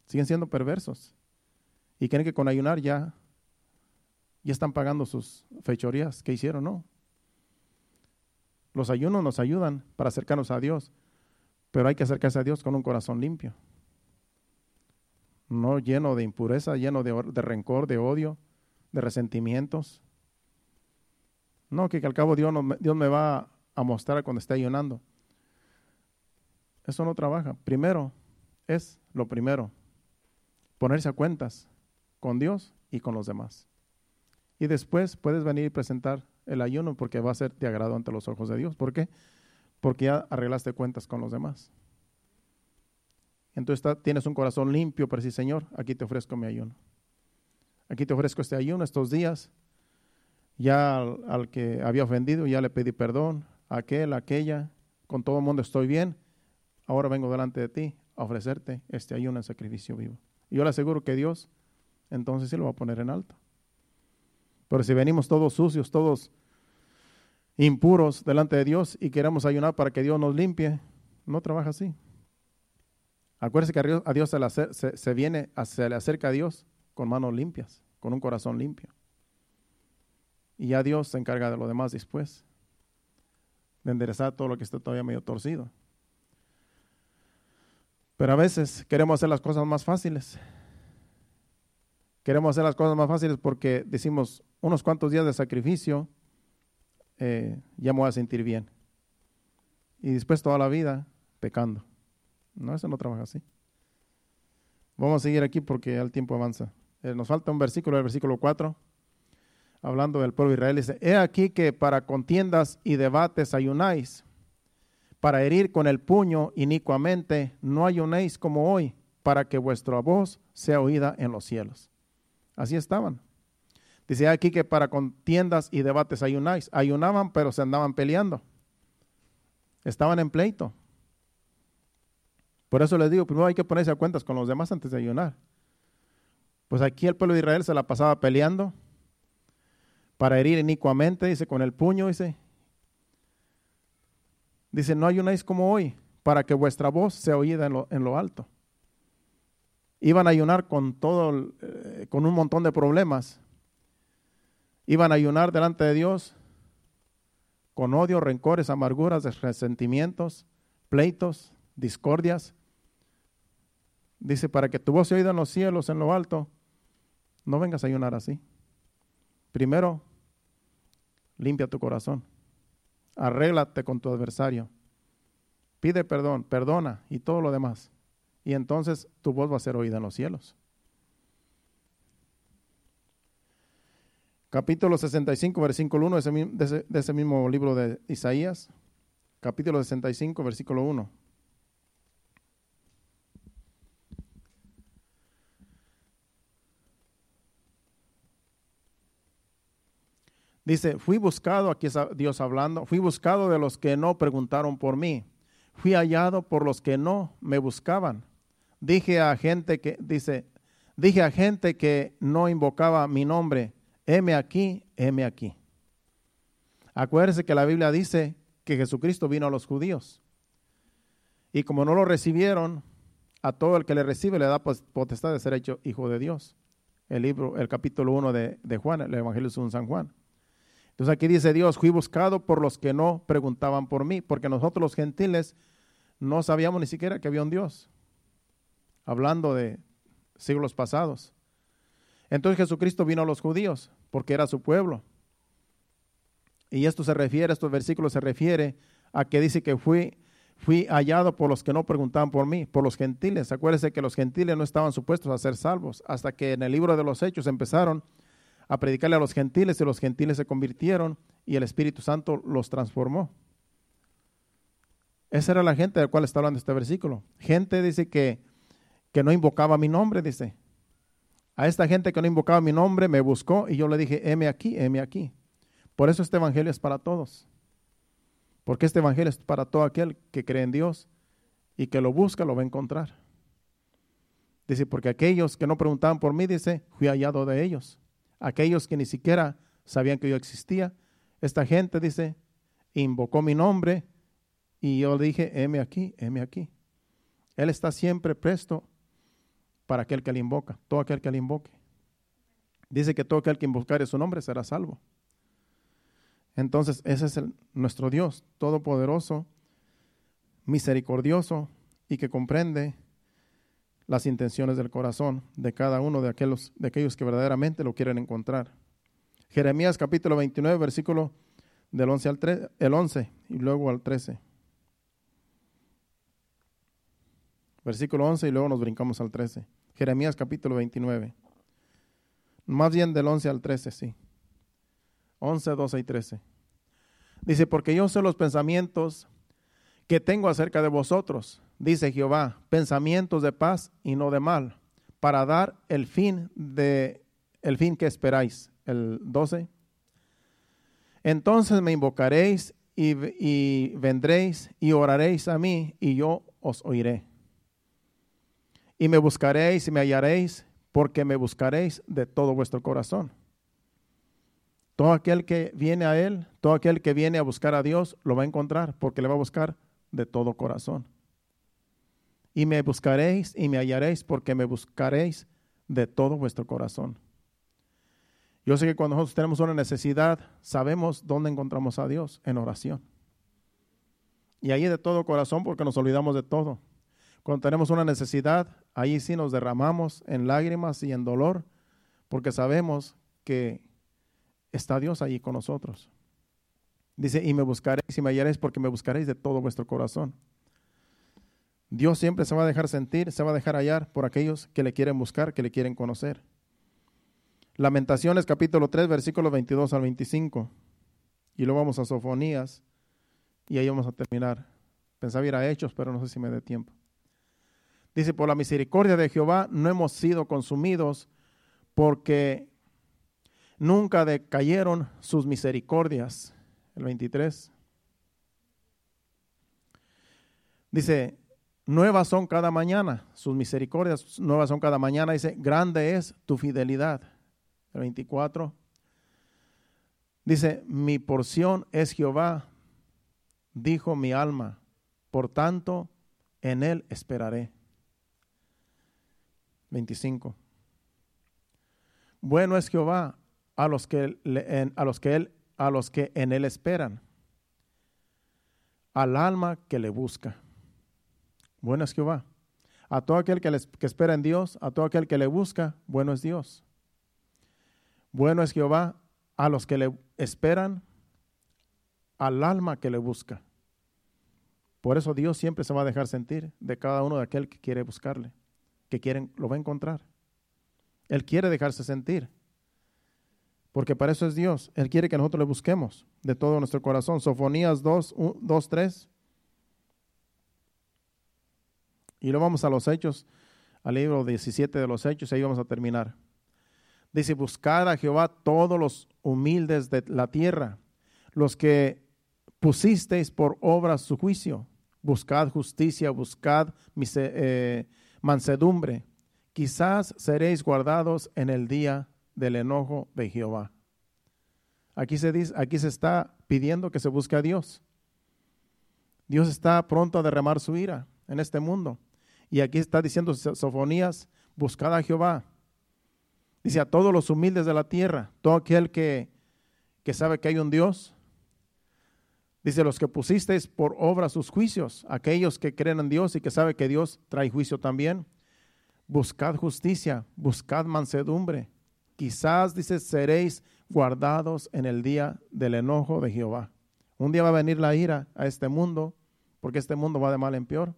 Siguen siendo perversos. Y creen que con ayunar ya ya están pagando sus fechorías que hicieron, ¿no? Los ayunos nos ayudan para acercarnos a Dios, pero hay que acercarse a Dios con un corazón limpio, no lleno de impureza, lleno de, rencor, de odio, de resentimientos. No, que, al cabo Dios, Dios me va a mostrar cuando esté ayunando. Eso no trabaja. Primero es lo primero, ponerse a cuentas con Dios y con los demás. Y después puedes venir y presentar el ayuno porque va a ser de agrado ante los ojos de Dios. ¿Por qué? Porque ya arreglaste cuentas con los demás. Entonces tienes un corazón limpio para decir, Señor, aquí te ofrezco mi ayuno. Aquí te ofrezco este ayuno estos días. Ya al, que había ofendido, ya le pedí perdón. Aquel, aquella, con todo el mundo estoy bien. Ahora vengo delante de ti a ofrecerte este ayuno en sacrificio vivo. Y yo le aseguro que Dios entonces sí lo va a poner en alto. Pero si venimos todos sucios, todos impuros delante de Dios y queremos ayunar para que Dios nos limpie, no trabaja así. Acuérdese que a Dios se, viene, se le acerca a Dios con manos limpias, con un corazón limpio. Y ya Dios se encarga de lo demás después, de enderezar todo lo que está todavía medio torcido. Pero a veces queremos hacer las cosas más fáciles. Queremos hacer las cosas más fáciles porque decimos, unos cuantos días de sacrificio, eh, ya me voy a sentir bien. Y después toda la vida pecando. No, eso no trabaja así. Vamos a seguir aquí porque el tiempo avanza. Eh, nos falta un versículo, el versículo 4, hablando del pueblo de Israel. Dice, he aquí que para contiendas y debates ayunáis, para herir con el puño inicuamente, no ayunéis como hoy, para que vuestra voz sea oída en los cielos. Así estaban. Dice aquí que para contiendas y debates ayunáis. Ayunaban, pero se andaban peleando. Estaban en pleito. Por eso les digo, primero hay que ponerse a cuentas con los demás antes de ayunar. Pues aquí el pueblo de Israel se la pasaba peleando para herir inicuamente, dice, con el puño, dice. Dice, no ayunéis como hoy, para que vuestra voz sea oída en lo, alto. Iban a ayunar con todo, eh, con un montón de problemas. Iban a ayunar delante de Dios con odio, rencores, amarguras, resentimientos, pleitos, discordias. Dice, para que tu voz se oída en los cielos, en lo alto, no vengas a ayunar así. Primero, limpia tu corazón. Arréglate con tu adversario. Pide perdón, perdona y todo lo demás. Y entonces tu voz va a ser oída en los cielos. capítulo 65, versículo 1 de ese, de ese, mismo libro de Isaías, capítulo 65, versículo 1. Dice, fui buscado, aquí está Dios hablando, fui buscado de los que no preguntaron por mí, fui hallado por los que no me buscaban. Dije a gente que, dice, dije a gente que no invocaba mi nombre, heme aquí, heme aquí. Acuérdense que la Biblia dice que Jesucristo vino a los judíos. Y como no lo recibieron, a todo el que le recibe le da potestad de ser hecho hijo de Dios. El libro, el capítulo 1 de, de Juan, el Evangelio según San Juan. Entonces aquí dice Dios, fui buscado por los que no preguntaban por mí, porque nosotros los gentiles no sabíamos ni siquiera que había un Dios, hablando de siglos pasados. Entonces Jesucristo vino a los judíos porque era su pueblo. Y esto se refiere, estos versículos se refiere a que dice que fui, fui hallado por los que no preguntaban por mí, por los gentiles. Acuérdense que los gentiles no estaban supuestos a ser salvos, hasta que en el libro de los Hechos empezaron a predicarle a los gentiles y los gentiles se convirtieron y el Espíritu Santo los transformó. Esa era la gente de la cual está hablando este versículo. Gente dice que, que no invocaba mi nombre, dice. A esta gente que no invocaba mi nombre me buscó y yo le dije, heme aquí, heme aquí. Por eso este evangelio es para todos. Porque este evangelio es para todo aquel que cree en Dios y que lo busca, lo va a encontrar. Dice, porque aquellos que no preguntaban por mí, dice, fui hallado de ellos. Aquellos que ni siquiera sabían que yo existía, esta gente, dice, invocó mi nombre y yo le dije, heme aquí, heme aquí. Él está siempre presto para aquel que le invoca, todo aquel que le invoque. Dice que todo aquel que invocare su nombre será salvo. Entonces, ese es nuestro Dios, todopoderoso, misericordioso y que comprende las intenciones del corazón de cada uno de aquellos, de aquellos que verdaderamente lo quieren encontrar. Jeremías capítulo 29, versículo del 11 al 3, el 11 y luego al 13. Versículo 11 y luego nos brincamos al 13. Jeremías capítulo 29. Más bien del 11 al 13, sí. 11, 12 y 13. Dice, porque yo sé los pensamientos que tengo acerca de vosotros, dice Jehová, pensamientos de paz y no de mal, para dar el fin de el fin que esperáis. El 12. Entonces me invocaréis y, y vendréis y oraréis a mí y yo os oiré y me buscaréis y me hallaréis, porque me buscaréis de todo vuestro corazón. Todo aquel que viene a Él, todo aquel que viene a buscar a Dios, lo va a encontrar, porque le va a buscar de todo corazón. Y me buscaréis y me hallaréis, porque me buscaréis de todo vuestro corazón. Yo sé que cuando nosotros tenemos una necesidad, sabemos dónde encontramos a Dios, en oración. Y ahí de todo corazón, porque nos olvidamos de todo. Cuando tenemos una necesidad, ahí sí nos derramamos en lágrimas y en dolor, porque sabemos que está Dios allí con nosotros. Dice, y me buscaréis y me hallaréis porque me buscaréis de todo vuestro corazón. Dios siempre se va a dejar sentir, se va a dejar hallar por aquellos que le quieren buscar, que le quieren conocer. Lamentaciones capítulo 3, versículos 22 al 25. Y luego vamos a Sofonías y ahí vamos a terminar. Pensaba ir a Hechos, pero no sé si me dé tiempo. Dice, por la misericordia de Jehová no hemos sido consumidos porque nunca decayeron sus misericordias. El 23. Dice, nuevas son cada mañana, sus misericordias nuevas son cada mañana. Dice, grande es tu fidelidad. El 24. Dice, mi porción es Jehová dijo mi alma, por tanto, en él esperaré. 25. Bueno es Jehová a los que, a los que, él, a los que en él esperan, al alma que le busca. Bueno es Jehová. A todo aquel que, que espera en Dios, a todo aquel que le busca, bueno es Dios. Bueno es Jehová a los que le esperan, al alma que le busca. Por eso Dios siempre se va a dejar sentir de cada uno de aquel que quiere buscarle, que quieren, lo va a encontrar. Él quiere dejarse sentir. Porque para eso es Dios. Él quiere que nosotros le busquemos de todo nuestro corazón. Sofonías 2, 2 3. Y luego vamos a los hechos, al libro 17 de los hechos, y ahí vamos a terminar. Dice, buscad a Jehová todos los humildes de la tierra, los que pusisteis por obra su juicio. Buscad justicia, buscad eh, mansedumbre. Quizás seréis guardados en el día del enojo de Jehová. Aquí se, dice, aquí se está pidiendo que se busque a Dios. Dios está pronto a derramar su ira en este mundo. Y aquí está diciendo Sofonías, buscad a Jehová. Dice a todos los humildes de la tierra, todo aquel que, que sabe que hay un Dios, Dice, los que pusisteis por obra sus juicios, aquellos que creen en Dios y que saben que Dios trae juicio también. Buscad justicia, buscad mansedumbre. Quizás, dice, seréis guardados en el día del enojo de Jehová. Un día va a venir la ira a este mundo, porque este mundo va de mal en peor.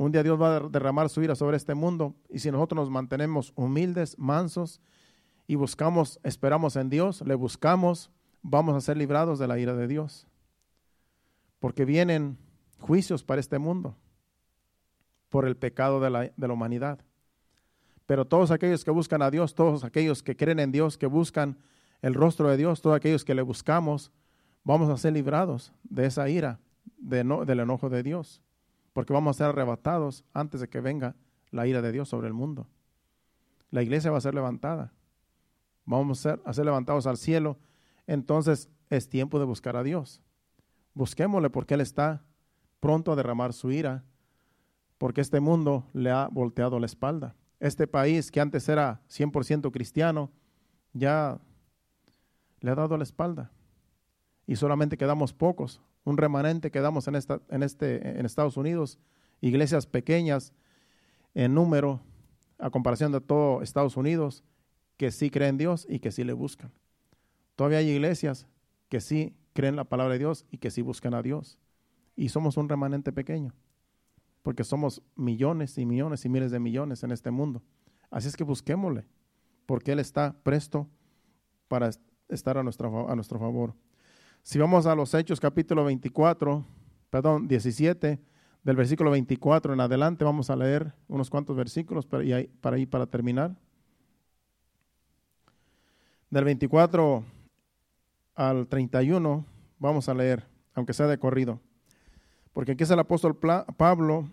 Un día Dios va a derramar su ira sobre este mundo. Y si nosotros nos mantenemos humildes, mansos, y buscamos, esperamos en Dios, le buscamos, vamos a ser librados de la ira de Dios porque vienen juicios para este mundo por el pecado de la, de la, humanidad. Pero todos aquellos que buscan a Dios, todos aquellos que creen en Dios, que buscan el rostro de Dios, todos aquellos que le buscamos, vamos a ser librados de esa ira, de no, del enojo de Dios, porque vamos a ser arrebatados antes de que venga la ira de Dios sobre el mundo. La iglesia va a ser levantada, vamos a ser, a ser levantados al cielo, entonces es tiempo de buscar a Dios. Busquémosle porque Él está pronto a derramar su ira, porque este mundo le ha volteado la espalda. Este país que antes era 100% cristiano, ya le ha dado la espalda. Y solamente quedamos pocos, un remanente quedamos en, esta, en, este, en Estados Unidos, iglesias pequeñas en número, a comparación de todo Estados Unidos, que sí creen en Dios y que sí le buscan. Todavía hay iglesias que sí creen la palabra de Dios y que sí buscan a Dios. Y somos un remanente pequeño, porque somos millones y millones y miles de millones en este mundo. Así es que busquémosle, porque Él está presto para estar a nuestro, a nuestro favor. Si vamos a los Hechos capítulo 24, perdón, 17, del versículo 24 en adelante, vamos a leer unos cuantos versículos para, para ir para terminar. Del 24 al 31, vamos a leer, aunque sea de corrido. Porque aquí es el apóstol Pablo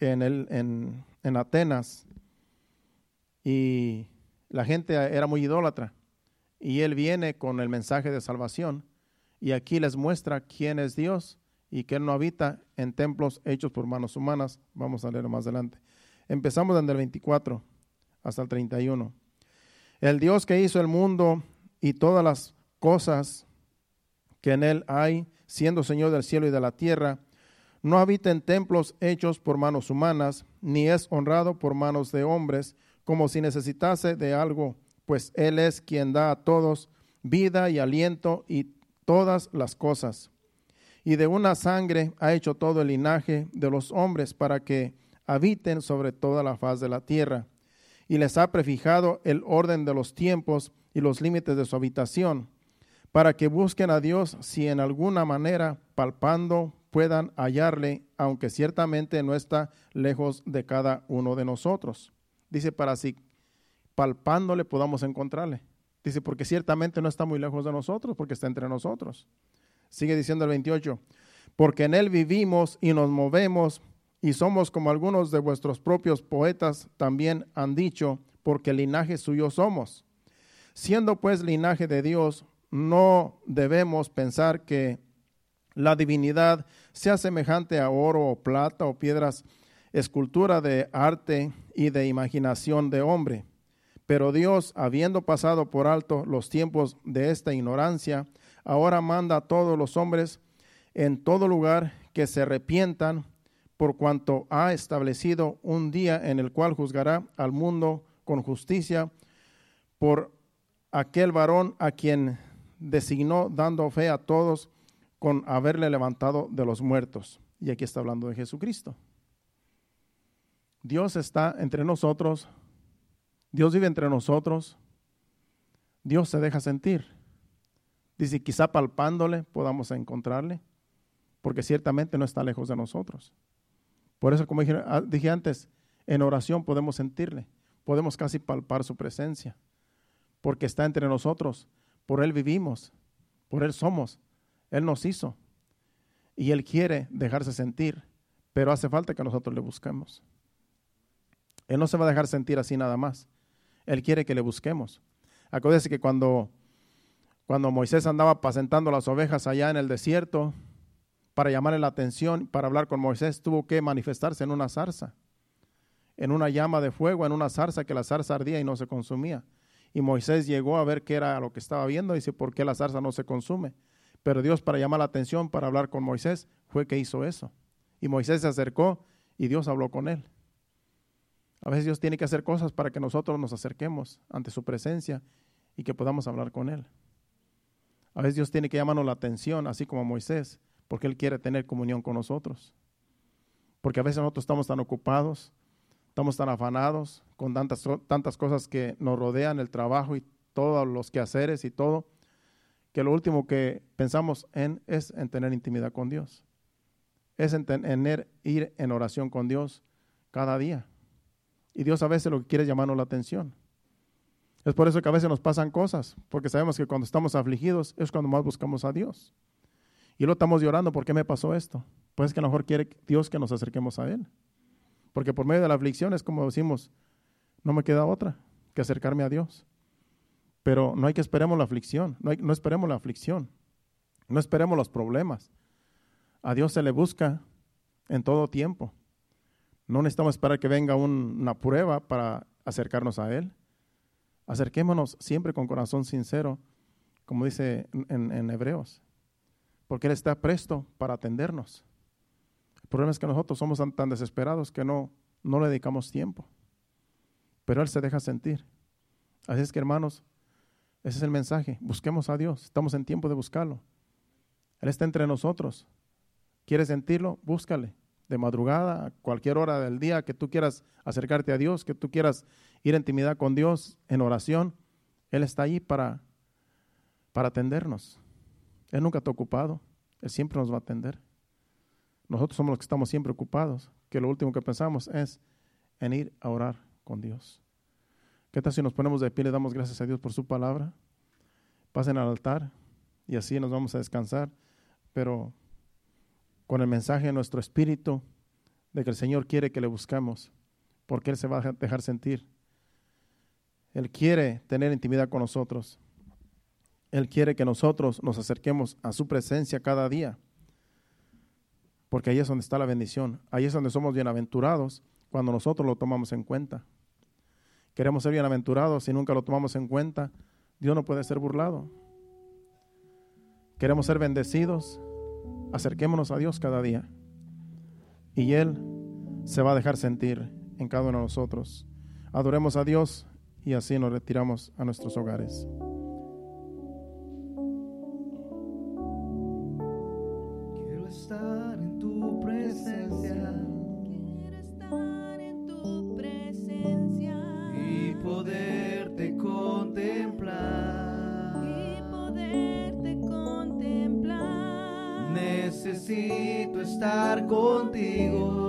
en, el, en, en Atenas y la gente era muy idólatra. Y él viene con el mensaje de salvación y aquí les muestra quién es Dios y que él no habita en templos hechos por manos humanas. Vamos a leer más adelante. Empezamos desde el 24 hasta el 31. El Dios que hizo el mundo y todas las cosas que en él hay, siendo Señor del cielo y de la tierra, no habita en templos hechos por manos humanas, ni es honrado por manos de hombres, como si necesitase de algo, pues Él es quien da a todos vida y aliento y todas las cosas. Y de una sangre ha hecho todo el linaje de los hombres para que habiten sobre toda la faz de la tierra. Y les ha prefijado el orden de los tiempos y los límites de su habitación para que busquen a Dios si en alguna manera palpando puedan hallarle, aunque ciertamente no está lejos de cada uno de nosotros. Dice, para si palpándole podamos encontrarle. Dice, porque ciertamente no está muy lejos de nosotros, porque está entre nosotros. Sigue diciendo el 28, porque en él vivimos y nos movemos y somos como algunos de vuestros propios poetas también han dicho, porque linaje suyo somos. Siendo pues linaje de Dios, no debemos pensar que la divinidad sea semejante a oro o plata o piedras, escultura de arte y de imaginación de hombre. Pero Dios, habiendo pasado por alto los tiempos de esta ignorancia, ahora manda a todos los hombres en todo lugar que se arrepientan, por cuanto ha establecido un día en el cual juzgará al mundo con justicia por aquel varón a quien designó dando fe a todos con haberle levantado de los muertos. Y aquí está hablando de Jesucristo. Dios está entre nosotros, Dios vive entre nosotros, Dios se deja sentir. Dice, quizá palpándole podamos encontrarle, porque ciertamente no está lejos de nosotros. Por eso, como dije, ah, dije antes, en oración podemos sentirle, podemos casi palpar su presencia, porque está entre nosotros, por Él vivimos, por Él somos, él nos hizo y Él quiere dejarse sentir, pero hace falta que nosotros le busquemos. Él no se va a dejar sentir así nada más. Él quiere que le busquemos. Acuérdese que cuando, cuando Moisés andaba apacentando las ovejas allá en el desierto, para llamarle la atención, para hablar con Moisés, tuvo que manifestarse en una zarza, en una llama de fuego, en una zarza que la zarza ardía y no se consumía. Y Moisés llegó a ver qué era lo que estaba viendo y dice, ¿por qué la zarza no se consume? Pero Dios para llamar la atención, para hablar con Moisés, fue que hizo eso. Y Moisés se acercó y Dios habló con él. A veces Dios tiene que hacer cosas para que nosotros nos acerquemos ante su presencia y que podamos hablar con Él. A veces Dios tiene que llamarnos la atención, así como Moisés, porque Él quiere tener comunión con nosotros. Porque a veces nosotros estamos tan ocupados, estamos tan afanados con tantas, tantas cosas que nos rodean, el trabajo y todos los quehaceres y todo, que lo último que pensamos en es en tener intimidad con Dios. Es en tener, ir en oración con Dios cada día. Y Dios a veces lo que quiere es llamarnos la atención. Es por eso que a veces nos pasan cosas, porque sabemos que cuando estamos afligidos es cuando más buscamos a Dios. Y lo estamos llorando, ¿por qué me pasó esto? Pues que a lo mejor quiere Dios que nos acerquemos a Él. Porque por medio de la aflicción es como decimos, no me queda otra que acercarme a Dios. Pero no hay que esperemos la aflicción, no, hay, no esperemos la aflicción, no esperemos los problemas. A Dios se le busca en todo tiempo. No necesitamos esperar que venga una prueba para acercarnos a Él. Acerquémonos siempre con corazón sincero, como dice en, Hebreos, porque Él está presto para atendernos. El problema es que nosotros somos tan, tan desesperados que no, no le dedicamos tiempo, pero Él se deja sentir. Así es que hermanos, ese es el mensaje. Busquemos a Dios. Estamos en tiempo de buscarlo. Él está entre nosotros. ¿Quieres sentirlo? Búscale. De madrugada, a cualquier hora del día que tú quieras acercarte a Dios, que tú quieras ir en intimidad con Dios en oración, Él está ahí para, para atendernos. Él nunca está ocupado. Él siempre nos va a atender. Nosotros somos los que estamos siempre ocupados, que lo último que pensamos es en ir a orar con Dios. ¿Qué tal si nos ponemos de pie y le damos gracias a Dios por su palabra? Pasen al altar y así nos vamos a descansar, pero con el mensaje de nuestro espíritu de que el Señor quiere que le buscamos, porque Él se va a dejar sentir. Él quiere tener intimidad con nosotros. Él quiere que nosotros nos acerquemos a su presencia cada día, porque ahí es donde está la bendición, ahí es donde somos bienaventurados cuando nosotros lo tomamos en cuenta queremos ser bienaventurados y nunca lo tomamos en cuenta, Dios no puede ser burlado. Queremos ser bendecidos, acerquémonos a Dios cada día y Él se va a dejar sentir en cada uno de nosotros. Adoremos a Dios y así nos retiramos a nuestros hogares. necesito estar contigo.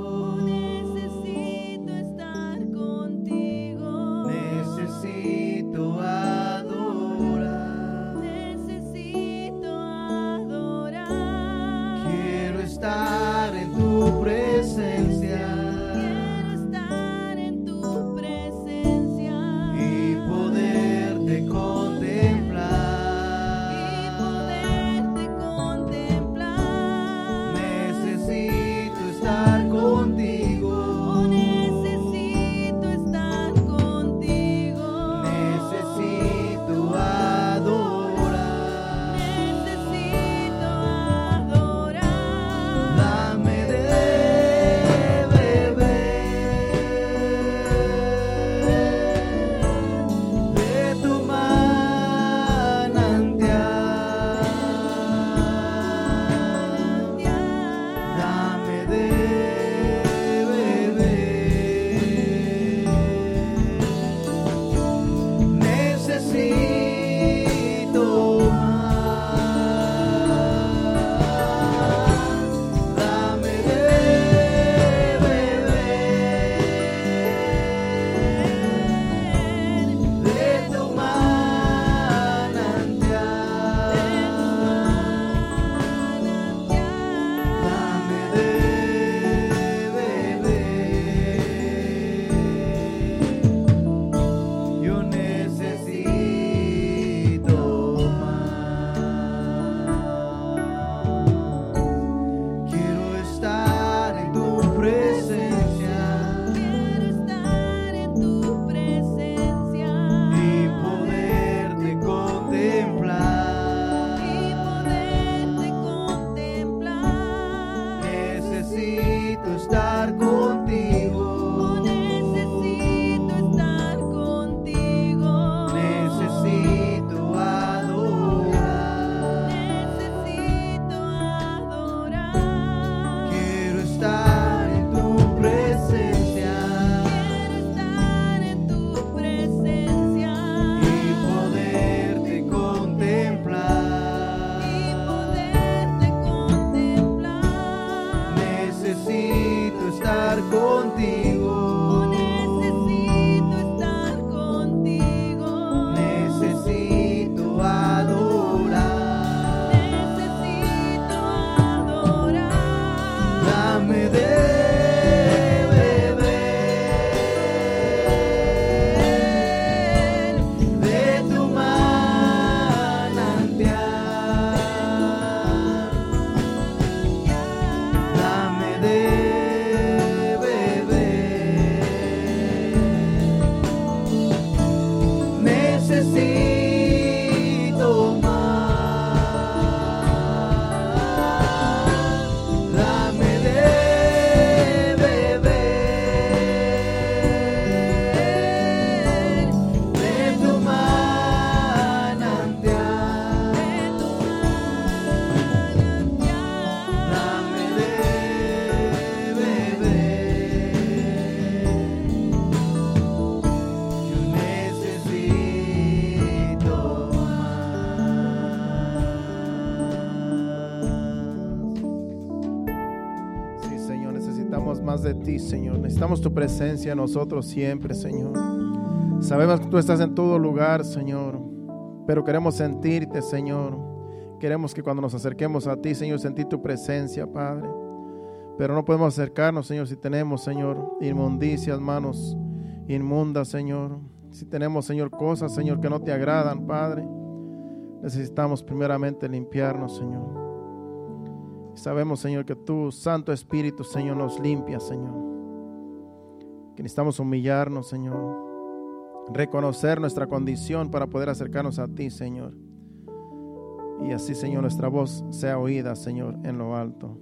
Señor. Necesitamos tu presencia en nosotros siempre, Señor. Sabemos que tú estás en todo lugar, Señor, pero queremos sentirte, Señor. Queremos que cuando nos acerquemos a ti, Señor, sentir tu presencia, Padre. Pero no podemos acercarnos, Señor, si tenemos, Señor, inmundicias, manos inmundas, Señor. Si tenemos, Señor, cosas, Señor, que no te agradan, Padre. Necesitamos primeramente limpiarnos, Señor. Sabemos, Señor, que tu Santo Espíritu, Señor, nos limpia, Señor. Que necesitamos humillarnos, Señor. Reconocer nuestra condición para poder acercarnos a ti, Señor. Y así, Señor, nuestra voz sea oída, Señor, en lo alto.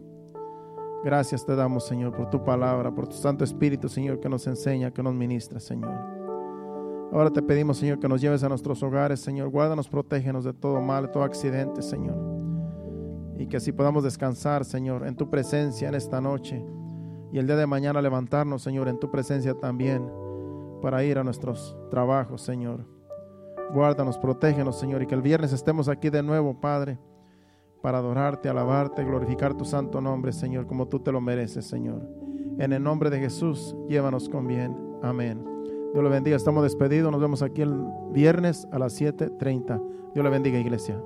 Gracias te damos, Señor, por tu palabra, por tu Santo Espíritu, Señor, que nos enseña, que nos ministra, Señor. Ahora te pedimos, Señor, que nos lleves a nuestros hogares, Señor. Guárdanos, protégenos de todo mal, de todo accidente, Señor y que así podamos descansar, Señor, en tu presencia en esta noche y el día de mañana levantarnos, Señor, en tu presencia también para ir a nuestros trabajos, Señor. Guárdanos, protégenos, Señor, y que el viernes estemos aquí de nuevo, Padre, para adorarte, alabarte, glorificar tu santo nombre, Señor, como tú te lo mereces, Señor. En el nombre de Jesús, llévanos con bien. Amén. Dios le bendiga. Estamos despedidos. Nos vemos aquí el viernes a las 7:30. Dios le bendiga, iglesia.